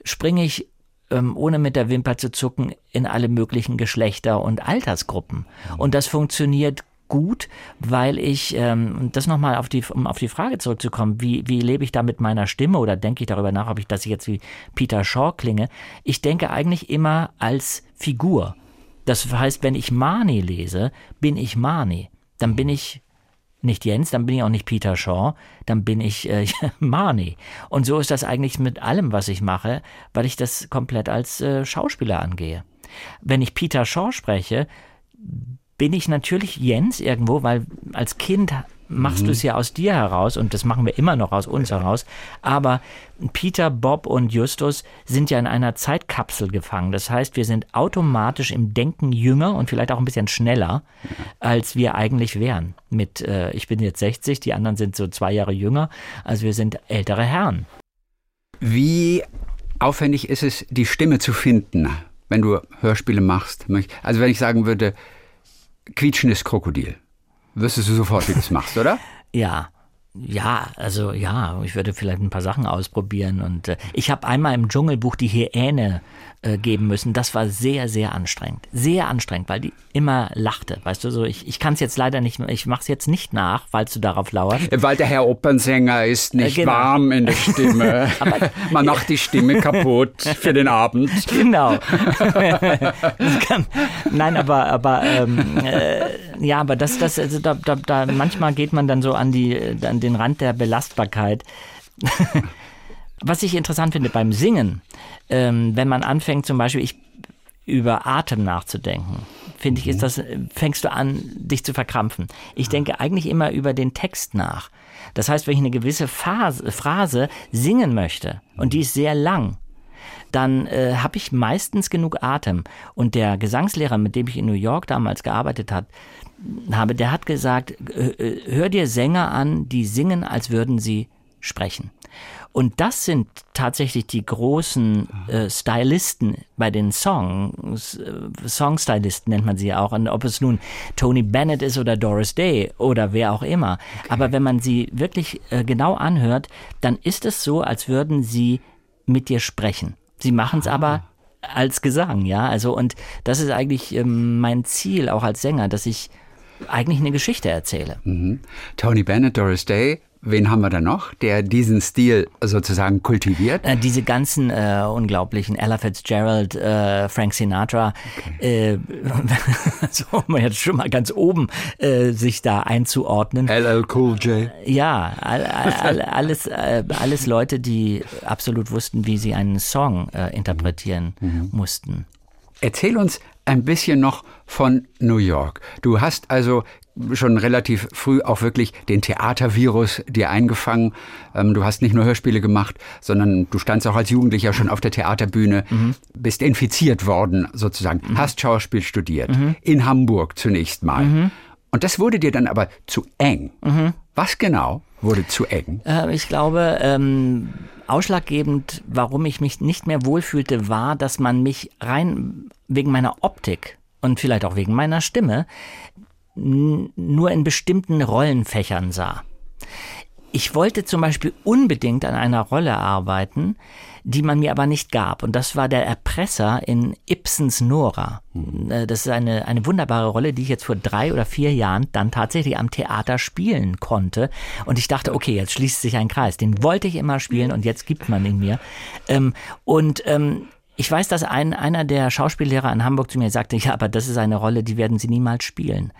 springe ich ähm, ohne mit der Wimper zu zucken in alle möglichen Geschlechter und Altersgruppen. Mhm. Und das funktioniert gut, weil ich, ähm, das nochmal auf die, um auf die Frage zurückzukommen, wie, wie lebe ich da mit meiner Stimme oder denke ich darüber nach, ob ich, dass ich jetzt wie Peter Shaw klinge? Ich denke eigentlich immer als Figur. Das heißt, wenn ich Marnie lese, bin ich Marnie. Dann bin ich nicht Jens, dann bin ich auch nicht Peter Shaw, dann bin ich äh, Marnie. Und so ist das eigentlich mit allem, was ich mache, weil ich das komplett als äh, Schauspieler angehe. Wenn ich Peter Shaw spreche, bin ich natürlich Jens irgendwo, weil als Kind machst mhm. du es ja aus dir heraus und das machen wir immer noch aus uns heraus. Aber Peter, Bob und Justus sind ja in einer Zeitkapsel gefangen. Das heißt, wir sind automatisch im Denken jünger und vielleicht auch ein bisschen schneller, als wir eigentlich wären. Mit, äh, ich bin jetzt 60, die anderen sind so zwei Jahre jünger. Also wir sind ältere Herren. Wie aufwendig ist es, die Stimme zu finden, wenn du Hörspiele machst? Also wenn ich sagen würde, quietschendes Krokodil. Wüsstest du sofort, wie du das machst, oder? Ja. Ja, also ja, ich würde vielleicht ein paar Sachen ausprobieren. Und äh, ich habe einmal im Dschungelbuch die Hyäne äh, geben müssen. Das war sehr, sehr anstrengend. Sehr anstrengend, weil die immer lachte. Weißt du, so ich, ich kann es jetzt leider nicht, ich mache es jetzt nicht nach, falls du darauf lauerst. Weil der Herr Opernsänger ist nicht äh, genau. warm in der Stimme. aber, Man macht die Stimme kaputt für den Abend. Genau. kann, nein, aber, aber ähm, äh, ja, aber das, das, also da, da, da, manchmal geht man dann so an die, an den Rand der Belastbarkeit. Was ich interessant finde beim Singen, ähm, wenn man anfängt, zum Beispiel ich, über Atem nachzudenken, finde ich, ist mhm. das, fängst du an, dich zu verkrampfen. Ich denke eigentlich immer über den Text nach. Das heißt, wenn ich eine gewisse Phase, Phrase singen möchte und die ist sehr lang, dann äh, habe ich meistens genug Atem. Und der Gesangslehrer, mit dem ich in New York damals gearbeitet hat, habe, der hat gesagt, hör dir Sänger an, die singen, als würden sie sprechen. Und das sind tatsächlich die großen äh, Stylisten bei den Songs, äh, Songstylisten nennt man sie ja auch, und ob es nun Tony Bennett ist oder Doris Day oder wer auch immer. Okay. Aber wenn man sie wirklich äh, genau anhört, dann ist es so, als würden sie mit dir sprechen. Sie machen es aber als Gesang, ja. Also und das ist eigentlich ähm, mein Ziel auch als Sänger, dass ich eigentlich eine Geschichte erzähle. Mhm. Tony Bennett, Doris Day, Wen haben wir da noch, der diesen Stil sozusagen kultiviert? Äh, diese ganzen äh, unglaublichen Ella Fitzgerald, äh, Frank Sinatra, okay. äh, so um jetzt schon mal ganz oben äh, sich da einzuordnen. LL Cool J. Ja, all, all, alles, äh, alles Leute, die absolut wussten, wie sie einen Song interpretieren mhm. mussten. Erzähl uns ein bisschen noch von New York. Du hast also schon relativ früh auch wirklich den Theatervirus dir eingefangen. Ähm, du hast nicht nur Hörspiele gemacht, sondern du standst auch als Jugendlicher schon auf der Theaterbühne, mhm. bist infiziert worden sozusagen, mhm. hast Schauspiel studiert, mhm. in Hamburg zunächst mal. Mhm. Und das wurde dir dann aber zu eng. Mhm. Was genau wurde zu eng? Äh, ich glaube, ähm, ausschlaggebend, warum ich mich nicht mehr wohlfühlte, war, dass man mich rein wegen meiner Optik und vielleicht auch wegen meiner Stimme nur in bestimmten Rollenfächern sah. Ich wollte zum Beispiel unbedingt an einer Rolle arbeiten, die man mir aber nicht gab. Und das war der Erpresser in Ibsens Nora. Mhm. Äh, das ist eine, eine wunderbare Rolle, die ich jetzt vor drei oder vier Jahren dann tatsächlich am Theater spielen konnte. Und ich dachte, okay, jetzt schließt sich ein Kreis. Den wollte ich immer spielen und jetzt gibt man ihn mir. Ähm, und ähm, ich weiß, dass ein, einer der Schauspiellehrer in Hamburg zu mir sagte, ja, aber das ist eine Rolle, die werden Sie niemals spielen.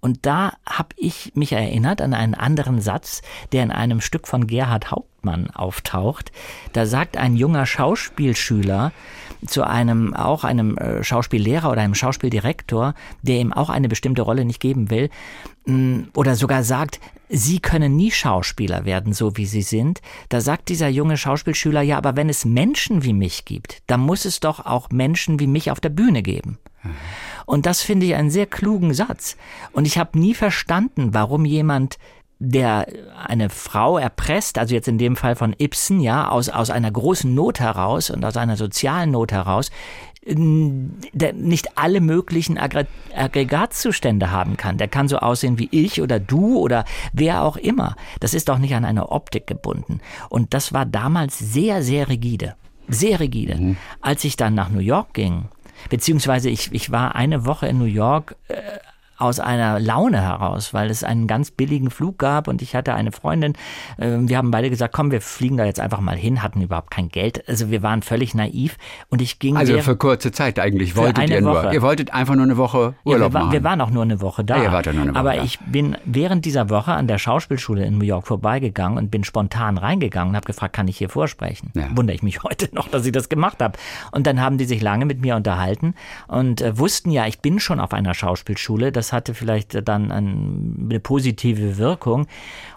Und da habe ich mich erinnert an einen anderen Satz, der in einem Stück von Gerhard Hauptmann auftaucht. Da sagt ein junger Schauspielschüler zu einem, auch einem äh, Schauspiellehrer oder einem Schauspieldirektor, der ihm auch eine bestimmte Rolle nicht geben will, oder sogar sagt, Sie können nie Schauspieler werden, so wie Sie sind. Da sagt dieser junge Schauspielschüler, ja, aber wenn es Menschen wie mich gibt, dann muss es doch auch Menschen wie mich auf der Bühne geben. Und das finde ich einen sehr klugen Satz. Und ich habe nie verstanden, warum jemand der eine Frau erpresst, also jetzt in dem Fall von Ibsen, ja, aus, aus einer großen Not heraus und aus einer sozialen Not heraus, nicht alle möglichen Aggregatzustände haben kann. Der kann so aussehen wie ich oder du oder wer auch immer. Das ist doch nicht an eine Optik gebunden. Und das war damals sehr, sehr rigide. Sehr rigide. Mhm. Als ich dann nach New York ging, beziehungsweise ich, ich war eine Woche in New York äh, aus einer Laune heraus, weil es einen ganz billigen Flug gab und ich hatte eine Freundin. Ähm, wir haben beide gesagt, komm, wir fliegen da jetzt einfach mal hin, hatten überhaupt kein Geld. Also wir waren völlig naiv und ich ging. Also für kurze Zeit eigentlich wolltet ihr nur. Woche. Ihr wolltet einfach nur eine Woche Urlaub ja, wir, machen. Wir waren auch nur eine Woche da. Ja, ihr wart ja nur eine Woche Aber da. ich bin während dieser Woche an der Schauspielschule in New York vorbeigegangen und bin spontan reingegangen und habe gefragt, kann ich hier vorsprechen? Ja. Wundere ich mich heute noch, dass ich das gemacht habe. Und dann haben die sich lange mit mir unterhalten und äh, wussten ja, ich bin schon auf einer Schauspielschule. Das hatte vielleicht dann eine positive Wirkung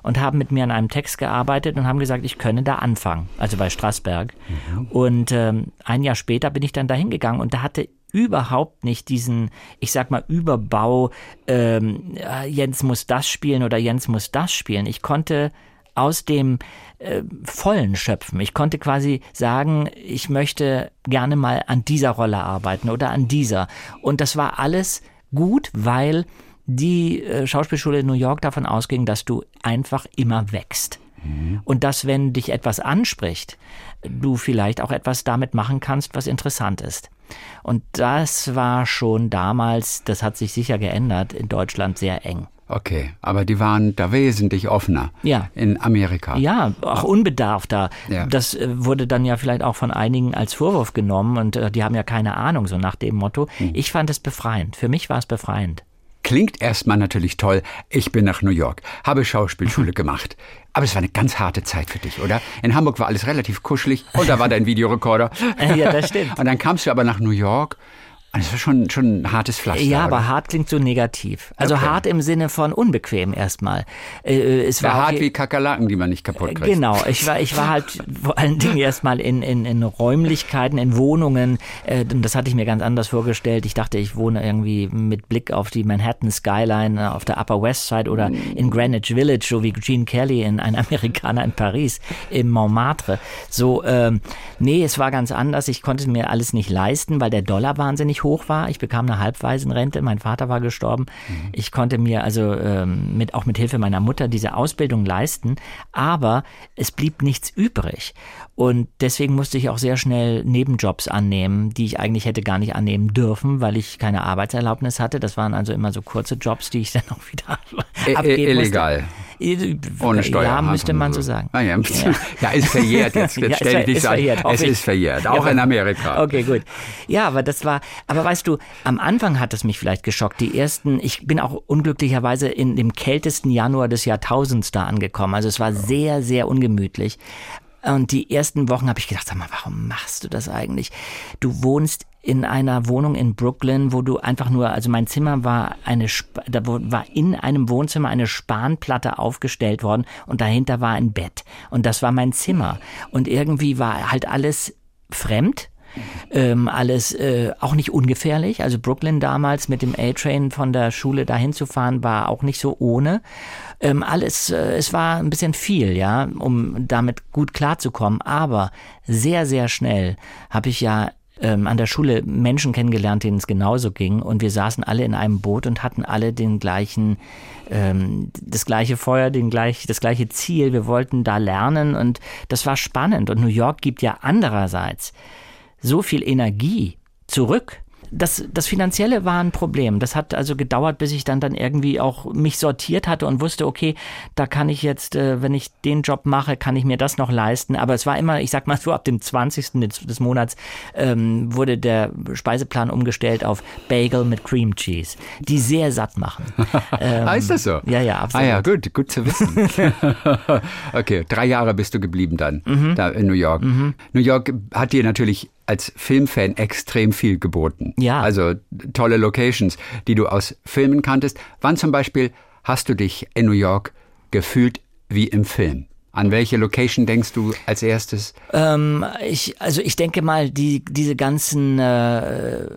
und haben mit mir an einem Text gearbeitet und haben gesagt, ich könne da anfangen, also bei Strassberg. Mhm. Und ähm, ein Jahr später bin ich dann dahin gegangen und da hatte überhaupt nicht diesen, ich sag mal, Überbau, ähm, Jens muss das spielen oder Jens muss das spielen. Ich konnte aus dem äh, Vollen schöpfen. Ich konnte quasi sagen, ich möchte gerne mal an dieser Rolle arbeiten oder an dieser. Und das war alles gut, weil die äh, Schauspielschule in New York davon ausging, dass du einfach immer wächst. Mhm. Und dass, wenn dich etwas anspricht, du vielleicht auch etwas damit machen kannst, was interessant ist. Und das war schon damals, das hat sich sicher geändert, in Deutschland sehr eng. Okay, aber die waren da wesentlich offener. Ja. In Amerika. Ja, auch unbedarfter. Ja. Das äh, wurde dann ja vielleicht auch von einigen als Vorwurf genommen und äh, die haben ja keine Ahnung, so nach dem Motto. Hm. Ich fand es befreiend. Für mich war es befreiend. Klingt erstmal natürlich toll. Ich bin nach New York, habe Schauspielschule gemacht. Aber es war eine ganz harte Zeit für dich, oder? In Hamburg war alles relativ kuschelig und da war dein Videorekorder. ja, das stimmt. Und dann kamst du aber nach New York das war schon, schon ein hartes Pflaster. Ja, aber hart klingt so negativ. Also okay. hart im Sinne von unbequem erstmal. Äh, äh es war ja, hart wie Kakerlaken, die man nicht kaputt kriegt. Genau. Ich war, ich war halt vor allen Dingen erstmal in, in, in Räumlichkeiten, in Wohnungen. Äh, das hatte ich mir ganz anders vorgestellt. Ich dachte, ich wohne irgendwie mit Blick auf die Manhattan Skyline äh, auf der Upper West Side oder in Greenwich Village, so wie Gene Kelly in Ein Amerikaner in Paris, im Montmartre. So, ähm, nee, es war ganz anders. Ich konnte mir alles nicht leisten, weil der Dollar wahnsinnig hoch war. Ich bekam eine Halbwaisenrente, mein Vater war gestorben. Mhm. Ich konnte mir also ähm, mit, auch mit Hilfe meiner Mutter diese Ausbildung leisten, aber es blieb nichts übrig. Und deswegen musste ich auch sehr schnell Nebenjobs annehmen, die ich eigentlich hätte gar nicht annehmen dürfen, weil ich keine Arbeitserlaubnis hatte. Das waren also immer so kurze Jobs, die ich dann auch wieder abgeben illegal. musste. Ohne Steuer. Ja, müsste man so sagen. Ah, ja. ja. ist verjährt jetzt. jetzt ja, stell dich nicht an. Es ist verjährt, auch in Amerika. Okay, gut. Ja, aber das war, aber weißt du, am Anfang hat es mich vielleicht geschockt. Die ersten, ich bin auch unglücklicherweise in dem kältesten Januar des Jahrtausends da angekommen. Also es war sehr, sehr ungemütlich. Und die ersten Wochen habe ich gedacht, sag mal, warum machst du das eigentlich? Du wohnst in einer Wohnung in Brooklyn, wo du einfach nur, also mein Zimmer war eine, da war in einem Wohnzimmer eine Spanplatte aufgestellt worden und dahinter war ein Bett. Und das war mein Zimmer. Und irgendwie war halt alles fremd. Ähm, alles äh, auch nicht ungefährlich. Also Brooklyn damals mit dem A-Train von der Schule dahin zu fahren, war auch nicht so ohne. Ähm, alles, äh, es war ein bisschen viel, ja, um damit gut klarzukommen. Aber sehr, sehr schnell habe ich ja ähm, an der Schule Menschen kennengelernt, denen es genauso ging. Und wir saßen alle in einem Boot und hatten alle den gleichen, ähm, das gleiche Feuer, den gleich, das gleiche Ziel. Wir wollten da lernen und das war spannend. Und New York gibt ja andererseits so viel Energie zurück das, das Finanzielle war ein Problem. Das hat also gedauert, bis ich dann dann irgendwie auch mich sortiert hatte und wusste, okay, da kann ich jetzt, äh, wenn ich den Job mache, kann ich mir das noch leisten. Aber es war immer, ich sag mal so, ab dem 20. des, des Monats ähm, wurde der Speiseplan umgestellt auf Bagel mit Cream Cheese, die sehr satt machen. ähm, ah, ist das so? Ja, ja, absolut. Ah ja, gut, gut zu wissen. okay, drei Jahre bist du geblieben dann, mhm. da in New York. Mhm. New York hat dir natürlich als Filmfan extrem viel geboten. Ja. Also tolle Locations, die du aus Filmen kanntest. Wann zum Beispiel hast du dich in New York gefühlt wie im Film? An welche Location denkst du als erstes? Ähm, ich, also ich denke mal, die, diese ganzen äh,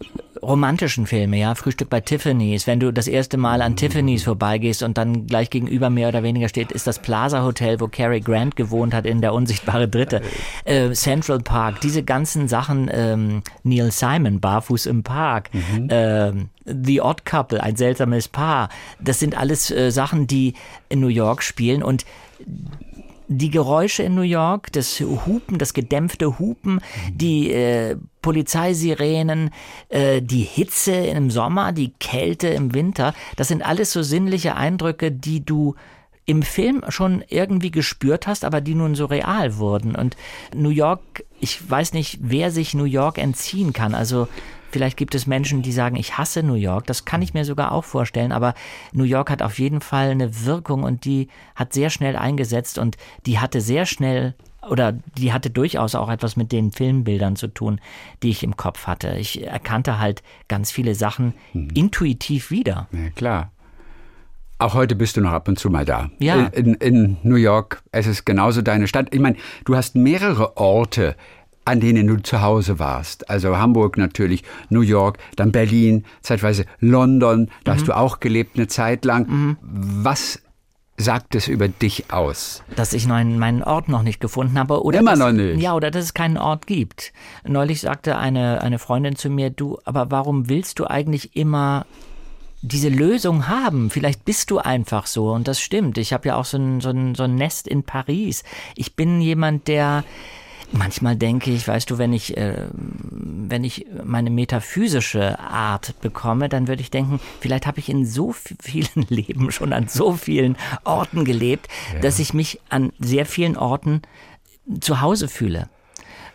romantischen Filme, ja, Frühstück bei Tiffany's, wenn du das erste Mal an Tiffany's vorbeigehst und dann gleich gegenüber mehr oder weniger steht, ist das Plaza Hotel, wo Cary Grant gewohnt hat in der unsichtbare Dritte, äh, Central Park, diese ganzen Sachen, ähm, Neil Simon, Barfuß im Park, mhm. ähm, The Odd Couple, ein seltsames Paar, das sind alles äh, Sachen, die in New York spielen und die Geräusche in New York, das Hupen, das gedämpfte Hupen, die äh, Polizeisirenen, äh, die Hitze im Sommer, die Kälte im Winter, das sind alles so sinnliche Eindrücke, die du im Film schon irgendwie gespürt hast, aber die nun so real wurden. Und New York, ich weiß nicht, wer sich New York entziehen kann. Also Vielleicht gibt es Menschen, die sagen, ich hasse New York. Das kann ich mir sogar auch vorstellen. Aber New York hat auf jeden Fall eine Wirkung und die hat sehr schnell eingesetzt und die hatte sehr schnell oder die hatte durchaus auch etwas mit den Filmbildern zu tun, die ich im Kopf hatte. Ich erkannte halt ganz viele Sachen hm. intuitiv wieder. Ja, klar. Auch heute bist du noch ab und zu mal da. Ja. In, in New York, es ist genauso deine Stadt. Ich meine, du hast mehrere Orte, an denen du zu Hause warst. Also Hamburg natürlich, New York, dann Berlin, zeitweise London, da mhm. hast du auch gelebt eine Zeit lang. Mhm. Was sagt es über dich aus? Dass ich meinen, meinen Ort noch nicht gefunden habe. Oder Immer dass, noch nicht. Ja, oder dass es keinen Ort gibt. Neulich sagte eine, eine Freundin zu mir, du, aber warum willst du eigentlich immer diese Lösung haben. Vielleicht bist du einfach so und das stimmt. Ich habe ja auch so ein, so, ein, so ein Nest in Paris. Ich bin jemand, der Manchmal denke ich, weißt du, wenn ich, äh, wenn ich meine metaphysische Art bekomme, dann würde ich denken, vielleicht habe ich in so vielen Leben schon an so vielen Orten gelebt, ja. dass ich mich an sehr vielen Orten zu Hause fühle.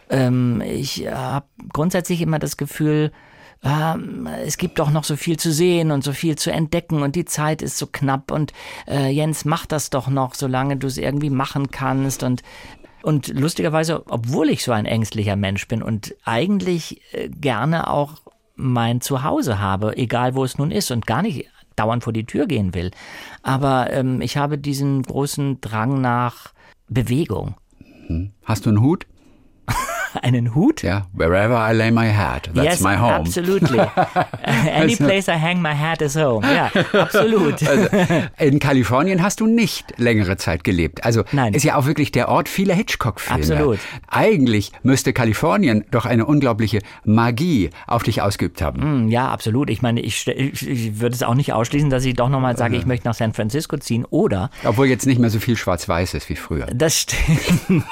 Ähm, ich habe grundsätzlich immer das Gefühl, äh, es gibt doch noch so viel zu sehen und so viel zu entdecken und die Zeit ist so knapp und äh, Jens, mach das doch noch, solange du es irgendwie machen kannst und und lustigerweise, obwohl ich so ein ängstlicher Mensch bin und eigentlich äh, gerne auch mein Zuhause habe, egal wo es nun ist und gar nicht dauernd vor die Tür gehen will. Aber ähm, ich habe diesen großen Drang nach Bewegung. Hm. Hast du einen Hut? einen Hut? Ja, wherever I lay my hat, that's yes, my home. absolutely. Any also place I hang my hat is home. Ja, absolut. Also, in Kalifornien hast du nicht längere Zeit gelebt. Also Nein. ist ja auch wirklich der Ort vieler Hitchcock-Filme. Absolut. Eigentlich müsste Kalifornien doch eine unglaubliche Magie auf dich ausgeübt haben. Mm, ja, absolut. Ich meine, ich, ich, ich würde es auch nicht ausschließen, dass ich doch nochmal sage, ich möchte nach San Francisco ziehen oder... Obwohl jetzt nicht mehr so viel schwarz-weiß ist wie früher. Das stimmt.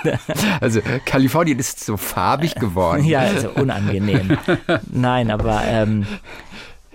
also Kalifornien ist so farbig geworden. Ja, also unangenehm. Nein, aber ähm,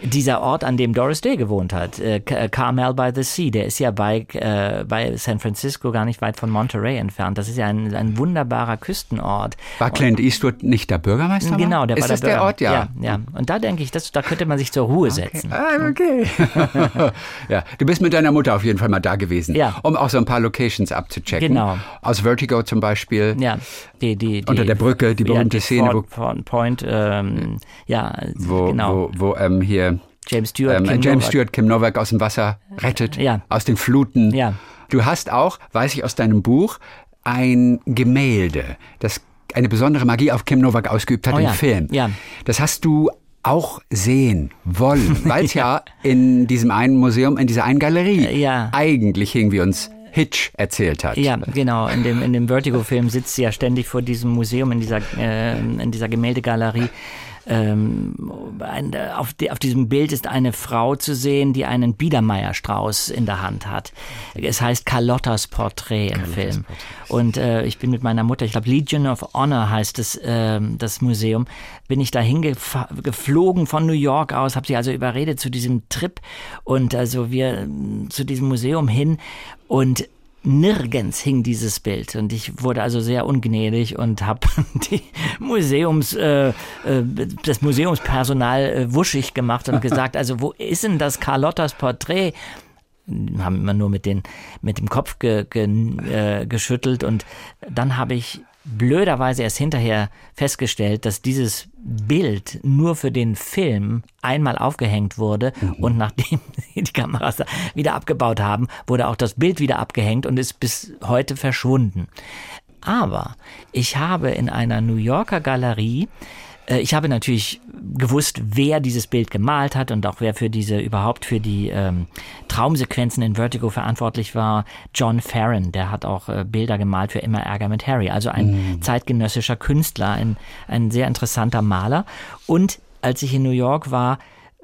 dieser Ort, an dem Doris Day gewohnt hat, äh, äh, Carmel by the Sea, der ist ja bei, äh, bei San Francisco gar nicht weit von Monterey entfernt. Das ist ja ein, ein wunderbarer Küstenort. War Clint Eastwood nicht der Bürgermeister? Genau, der ist war das der, der Ort, ja. ja. Ja, Und da denke ich, das, da könnte man sich zur Ruhe okay. setzen. Ah, okay. ja, du bist mit deiner Mutter auf jeden Fall mal da gewesen, ja. um auch so ein paar Locations abzuchecken. Genau. Aus Vertigo zum Beispiel. Ja, die, die, die unter der Brücke, die berühmte ja, Szene, Ford, Ford Point, ähm, ja, wo, genau. wo, wo ähm, hier James Stewart, ähm, Kim James Novak. Stewart Kim Novak aus dem Wasser rettet, Ja. aus den Fluten. Ja. Du hast auch, weiß ich aus deinem Buch, ein Gemälde, das eine besondere Magie auf Kim Novak ausgeübt hat Oh im ja, Film. ja. Das hast du auch sehen wollen, weil es ja. in diesem einen Museum, in dieser einen Galerie Ja. eigentlich hing, wie uns Hitch erzählt hat. Ja, genau. In dem, in dem Vertigo-Film sitzt sie ja ständig vor diesem Museum, in dieser, äh, in dieser Gemäldegalerie. Ähm, ein, auf, die, auf diesem Bild ist eine Frau zu sehen, die einen Biedermeierstrauß in der Hand hat. Es heißt Carlottas Porträt im Carlottas Film. Porträt. Und äh, ich bin mit meiner Mutter, ich glaube Legion of Honor heißt es, äh, das Museum, bin ich dahin geflogen von New York aus, habe sie also überredet zu diesem Trip und also wir zu diesem Museum hin und nirgends hing dieses Bild und ich wurde also sehr ungnädig und habe Museums äh, äh, das Museumspersonal äh, wuschig gemacht und gesagt, also wo ist denn das Carlottas Porträt? Haben immer nur mit den mit dem Kopf ge, ge, äh, geschüttelt und dann habe ich blöderweise erst hinterher festgestellt, dass dieses Bild nur für den Film einmal aufgehängt wurde mhm. und nachdem die Kameras wieder abgebaut haben, wurde auch das Bild wieder abgehängt und ist bis heute verschwunden. Aber ich habe in einer New Yorker Galerie äh, ich habe natürlich gewusst, wer dieses Bild gemalt hat und auch wer für diese überhaupt für die ähm, Traumsequenzen in Vertigo verantwortlich war. John Farron, der hat auch äh, Bilder gemalt für Immer Ärger mit Harry, also ein mm. zeitgenössischer Künstler, ein, ein sehr interessanter Maler. Und als ich in New York war,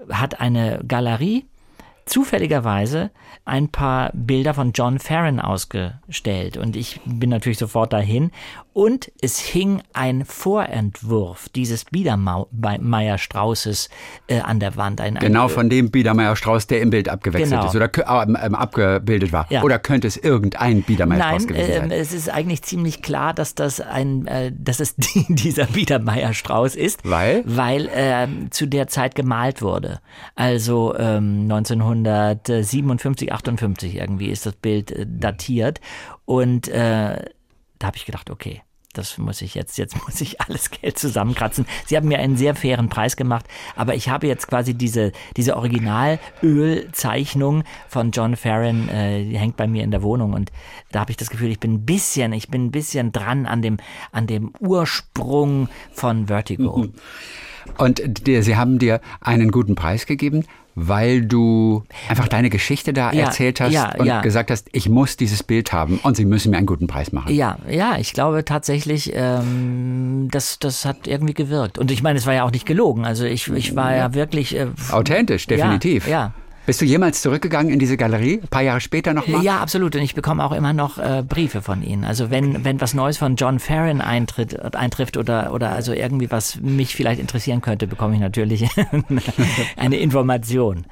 hat eine Galerie zufälligerweise ein paar Bilder von John Farron ausgestellt und ich bin natürlich sofort dahin und es hing ein Vorentwurf dieses Biedermeier-Straußes äh, an der Wand. Ein, genau ein, von dem Biedermeier-Strauß, der im Bild abgewechselt genau. ist oder äh, ähm, abgebildet war. Ja. Oder könnte es irgendein Biedermeier-Strauß gewesen sein? Nein, äh, es ist eigentlich ziemlich klar, dass das ein, äh, dass es dieser Biedermeier-Strauß ist. Weil? Weil äh, zu der Zeit gemalt wurde. Also ähm, 1957, 58 irgendwie ist das Bild äh, datiert und äh, da habe ich gedacht, okay, das muss ich jetzt, jetzt muss ich alles Geld zusammenkratzen. Sie haben mir einen sehr fairen Preis gemacht, aber ich habe jetzt quasi diese, diese Originalölzeichnung von John Farron, äh, die hängt bei mir in der Wohnung und da habe ich das Gefühl, ich bin ein bisschen, ich bin ein bisschen dran an dem, an dem Ursprung von Vertigo. Und die, Sie haben dir einen guten Preis gegeben weil du einfach deine Geschichte da ja, erzählt hast ja, und ja. gesagt hast, ich muss dieses Bild haben und sie müssen mir einen guten Preis machen. Ja, ja, ich glaube tatsächlich, ähm, das, das hat irgendwie gewirkt. Und ich meine, es war ja auch nicht gelogen. Also ich, ich war ja wirklich. Äh, Authentisch, definitiv. Ja, ja. Bist du jemals zurückgegangen in diese Galerie? Ein paar Jahre später nochmal? Ja, absolut. Und ich bekomme auch immer noch äh, Briefe von ihnen. Also wenn, wenn was Neues von John Farron eintritt, eintrifft oder, oder also irgendwie was mich vielleicht interessieren könnte, bekomme ich natürlich eine Information.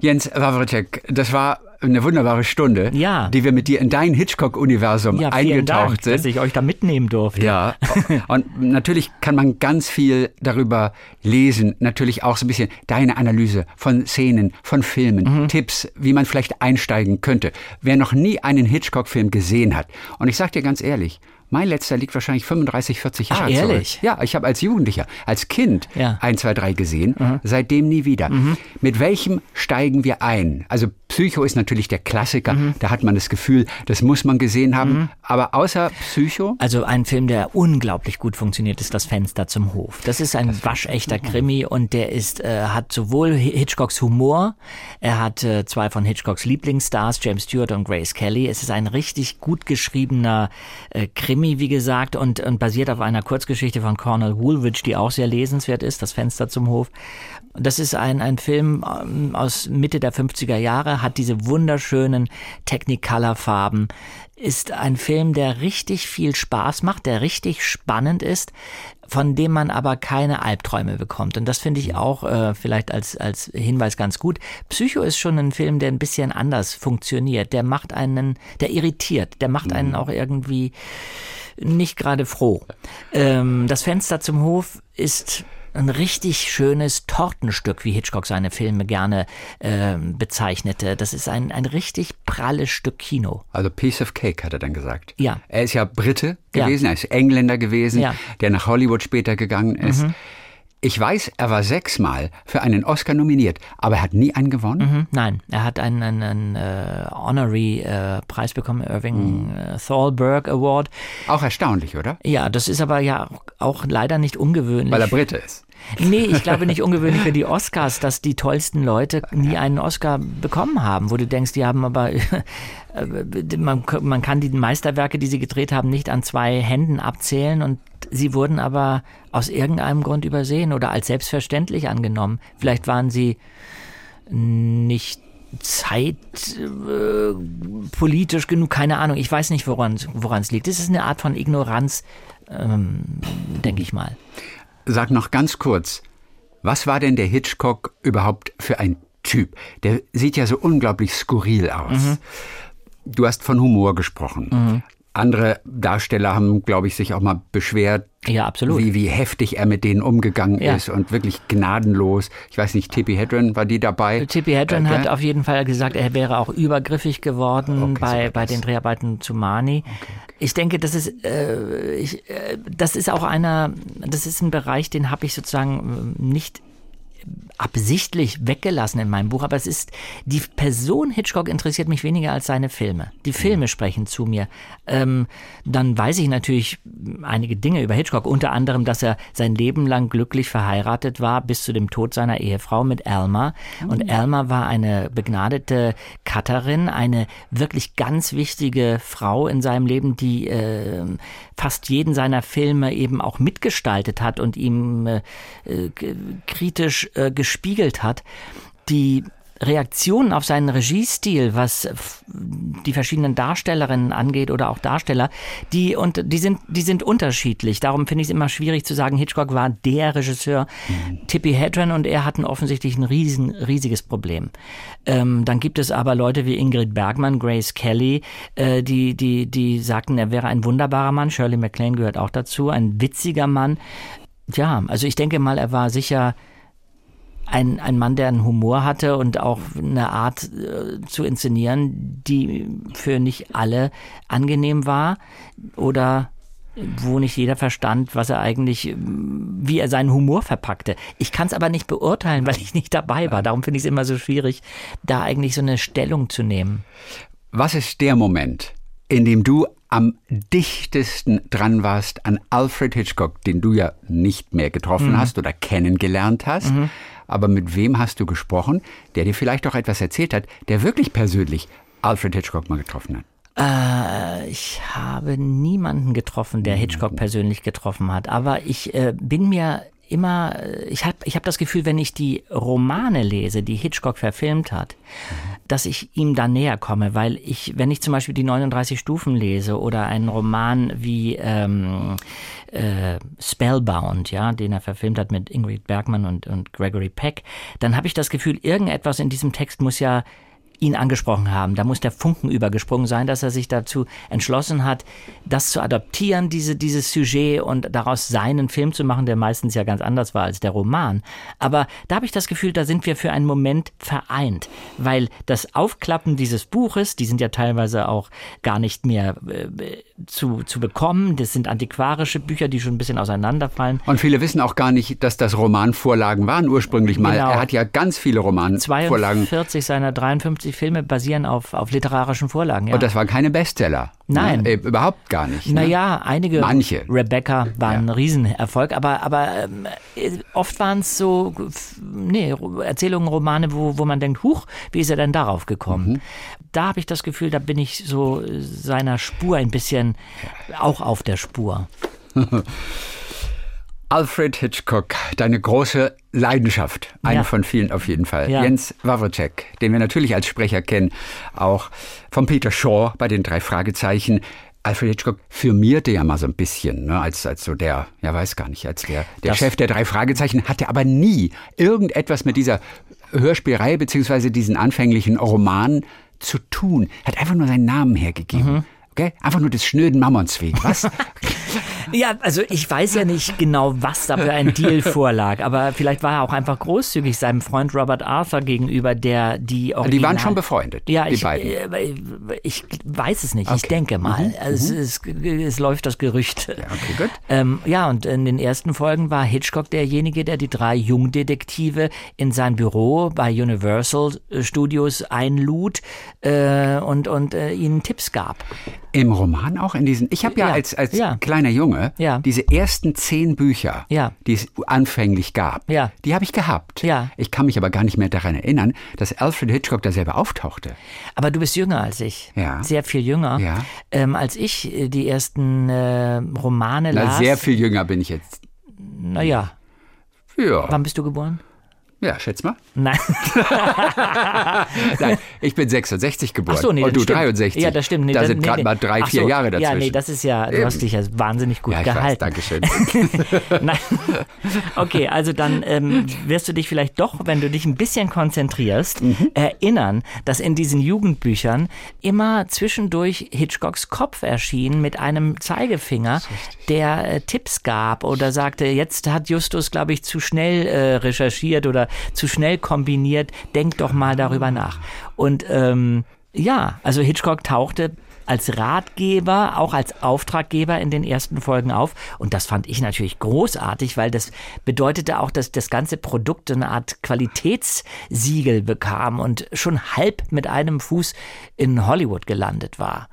Jens Wawrczyk, das war eine wunderbare Stunde, ja. die wir mit dir in dein Hitchcock-Universum ja, eingetaucht Dank, sind. dass ich euch da mitnehmen durfte. Ja, und natürlich kann man ganz viel darüber lesen, natürlich auch so ein bisschen deine Analyse von Szenen, von Filmen, mhm. Tipps, wie man vielleicht einsteigen könnte. Wer noch nie einen Hitchcock-Film gesehen hat, und ich sag dir ganz ehrlich, mein letzter liegt wahrscheinlich 35, 40 Jahre Ach, ehrlich? zurück. Ja, ich habe als Jugendlicher, als Kind ja. 1, 2, 3 gesehen, mhm. seitdem nie wieder. Mhm. Mit welchem steigen wir ein? Also Psycho ist natürlich der Klassiker, mhm. da hat man das Gefühl, das muss man gesehen haben. Mhm. Aber außer Psycho? Also ein Film, der unglaublich gut funktioniert, ist Das Fenster zum Hof. Das ist ein das waschechter Krimi und der ist, äh, hat sowohl Hitchcocks Humor, er hat äh, zwei von Hitchcocks Lieblingsstars, James Stewart und Grace Kelly. Es ist ein richtig gut geschriebener äh, Krimi Krimi, wie gesagt, und, und basiert auf einer Kurzgeschichte von Cornel Woolwich, die auch sehr lesenswert ist, Das Fenster zum Hof. Das ist ein, ein Film ähm, aus Mitte der 50er Jahre, hat diese wunderschönen Technicolor-Farben, ist ein Film, der richtig viel Spaß macht, der richtig spannend ist, von dem man aber keine Albträume bekommt. Und das finde ich auch äh, vielleicht als, als Hinweis ganz gut. Psycho ist schon ein Film, der ein bisschen anders funktioniert. Der macht einen, der irritiert, der macht einen mhm. auch irgendwie nicht gerade froh. Ähm, das Fenster zum Hof ist ein richtig schönes Tortenstück, wie Hitchcock seine Filme gerne äh, bezeichnete. Das ist ein, ein richtig pralles Stück Kino. Also Piece of Cake, hat er dann gesagt. Ja. Er ist ja Brite gewesen, ja. er ist Engländer gewesen, ja. der nach Hollywood später gegangen ist. Mhm. Ich weiß, er war sechsmal für einen Oscar nominiert, aber er hat nie einen gewonnen? Mhm, nein, er hat einen, einen, einen uh, Honorary-Preis uh, bekommen, Irving mhm. uh, Thalberg Award. Auch erstaunlich, oder? Ja, das ist aber ja auch leider nicht ungewöhnlich. Weil er Brite ist. Nee, ich glaube nicht ungewöhnlich für die Oscars, dass die tollsten Leute nie einen Oscar bekommen haben, wo du denkst, die haben aber, man, man kann die Meisterwerke, die sie gedreht haben, nicht an zwei Händen abzählen und Sie wurden aber aus irgendeinem Grund übersehen oder als selbstverständlich angenommen. Vielleicht waren sie nicht zeitpolitisch äh, genug, keine Ahnung. Ich weiß nicht, woran es liegt. Das ist eine Art von Ignoranz, ähm, denke ich mal. Sag noch ganz kurz, was war denn der Hitchcock überhaupt für ein Typ? Der sieht ja so unglaublich skurril aus. Mhm. Du hast von Humor gesprochen. Mhm. Andere Darsteller haben, glaube ich, sich auch mal beschwert, ja. Wie, wie heftig er mit denen umgegangen ja. ist und wirklich gnadenlos. Ich weiß nicht, Tippi Hedren, war die dabei? Tippi Hedren äh, hat auf jeden Fall gesagt, er wäre auch übergriffig geworden okay, bei, bei den Dreharbeiten zu Mani. Okay. Ich denke, das ist, äh, ich, äh, das ist auch einer, das ist ein Bereich, den habe ich sozusagen äh, nicht absichtlich weggelassen in meinem Buch, aber es ist, die Person Hitchcock interessiert mich weniger als seine Filme. Die Filme mhm. sprechen zu mir. Ähm, dann weiß ich natürlich einige Dinge über Hitchcock, unter anderem, dass er sein Leben lang glücklich verheiratet war, bis zu dem Tod seiner Ehefrau mit Alma. Mhm. Und Alma war eine begnadete Cutterin, eine wirklich ganz wichtige Frau in seinem Leben, die äh, fast jeden seiner Filme eben auch mitgestaltet hat und ihm äh, äh kritisch äh, gespiegelt hat, die Reaktionen auf seinen Regiestil, was die verschiedenen Darstellerinnen angeht oder auch Darsteller, die und die sind die sind unterschiedlich. Darum finde ich es immer schwierig zu sagen, Hitchcock war der Regisseur. Mhm. Tippi Hedren und er hatten offensichtlich ein riesen riesiges Problem. Ähm, dann gibt es aber Leute wie Ingrid Bergmann, Grace Kelly, äh, die die die sagten, er wäre ein wunderbarer Mann. Shirley MacLaine gehört auch dazu, ein witziger Mann. Ja, also ich denke mal, er war sicher ein, ein Mann, der einen Humor hatte und auch eine Art äh, zu inszenieren, die für nicht alle angenehm war oder wo nicht jeder verstand, was er eigentlich, wie er seinen Humor verpackte. Ich kann es aber nicht beurteilen, weil ich nicht dabei war. Darum finde ich es immer so schwierig, da eigentlich so eine Stellung zu nehmen. Was ist der Moment, in dem du am dichtesten dran warst an Alfred Hitchcock, den du ja nicht mehr getroffen mhm. hast oder kennengelernt hast? Mhm aber mit wem hast du gesprochen, der dir vielleicht auch etwas erzählt hat, der wirklich persönlich Alfred Hitchcock mal getroffen hat? Äh, ich habe niemanden getroffen, der Hitchcock persönlich getroffen hat, aber ich äh, bin mir immer, ich habe ich hab das Gefühl, wenn ich die Romane lese, die Hitchcock verfilmt hat, dass ich ihm da näher komme, weil ich, wenn ich zum Beispiel die 39 Stufen lese oder einen Roman wie ähm, äh, Spellbound, ja, den er verfilmt hat mit Ingrid Bergman und, und Gregory Peck, dann habe ich das Gefühl, irgendetwas in diesem Text muss ja ihn angesprochen haben. Da muss der Funken übergesprungen sein, dass er sich dazu entschlossen hat, das zu adoptieren, diese, dieses Sujet und daraus seinen Film zu machen, der meistens ja ganz anders war als der Roman. Aber da habe ich das Gefühl, da sind wir für einen Moment vereint, weil das Aufklappen dieses Buches, die sind ja teilweise auch gar nicht mehr äh, zu, zu bekommen. Das sind antiquarische Bücher, die schon ein bisschen auseinanderfallen. Und viele wissen auch gar nicht, dass das Romanvorlagen waren ursprünglich mal. Genau. Er hat ja ganz viele Romanvorlagen. 42 seiner 53 die Filme basieren auf, auf literarischen Vorlagen. Ja. Und das waren keine Bestseller. Nein. Ne? Äh, überhaupt gar nicht. Ne? Naja, einige. Manche. Rebecca war ja. ein Riesenerfolg, aber, aber ähm, oft waren es so nee, Erzählungen, Romane, wo, wo man denkt, huch, wie ist er denn darauf gekommen? Mhm. Da habe ich das Gefühl, da bin ich so seiner Spur ein bisschen auch auf der Spur. Alfred Hitchcock, deine große Leidenschaft. Eine ja. von vielen auf jeden Fall. Ja. Jens Wawrcek, den wir natürlich als Sprecher kennen, auch von Peter Shaw bei den drei Fragezeichen. Alfred Hitchcock firmierte ja mal so ein bisschen, ne, als, als so der, ja weiß gar nicht, als der, der Chef der drei Fragezeichen, hatte aber nie irgendetwas mit dieser Hörspielreihe beziehungsweise diesen anfänglichen Roman zu tun. Hat einfach nur seinen Namen hergegeben. Mhm. Okay? Einfach nur des schnöden Mammons wegen. Was? Ja, also ich weiß ja nicht genau, was da für ein Deal vorlag, aber vielleicht war er auch einfach großzügig seinem Freund Robert Arthur gegenüber, der die Original Die waren schon befreundet, ja, die ich, beiden. Äh, ich weiß es nicht, okay. ich denke mal. Mhm. Also mhm. es, es, läuft das Gerücht. Ja, okay, gut. Ähm, ja, und in den ersten Folgen war Hitchcock derjenige, der die drei Jungdetektive in sein Büro bei Universal Studios einlud äh, und, und äh, ihnen Tipps gab. Im Roman auch in diesen. Ich habe ja, Ja, als, als ja. kleiner Junge Ja. diese ersten zehn Bücher, Ja. die es anfänglich gab, Ja. die habe ich gehabt. Ja. Ich kann mich aber gar nicht mehr daran erinnern, dass Alfred Hitchcock da selber auftauchte. Aber du bist jünger als ich. Ja. Sehr viel jünger. Ja. Ähm, als ich äh, die ersten äh, Romane Na, las. sehr viel jünger bin ich jetzt. Naja, Ja. wann bist du geboren? Ja, schätz mal. Nein. Nein, ich bin 66 geboren. Ach so, nee, Und du stimmt. 63. Ja, das stimmt. Nee, da das- sind nee, gerade nee. mal drei, Ach vier so, Jahre dazwischen. Ja, nee, das ist ja, du Eben. hast dich ja wahnsinnig gut ja, ich weiß, gehalten. Dankeschön. Nein. Okay, also dann ähm, wirst du dich vielleicht doch, wenn du dich ein bisschen konzentrierst, Mhm. erinnern, dass in diesen Jugendbüchern immer zwischendurch Hitchcocks Kopf erschien mit einem Zeigefinger, der äh, Tipps gab oder sagte, jetzt hat Justus, glaube ich, zu schnell äh, recherchiert oder zu schnell kombiniert, denk doch mal darüber nach. Und ähm, ja, also Hitchcock tauchte als Ratgeber, auch als Auftraggeber in den ersten Folgen auf. Und das fand ich natürlich großartig, weil das bedeutete auch, dass das ganze Produkt eine Art Qualitätssiegel bekam und schon halb mit einem Fuß in Hollywood gelandet war.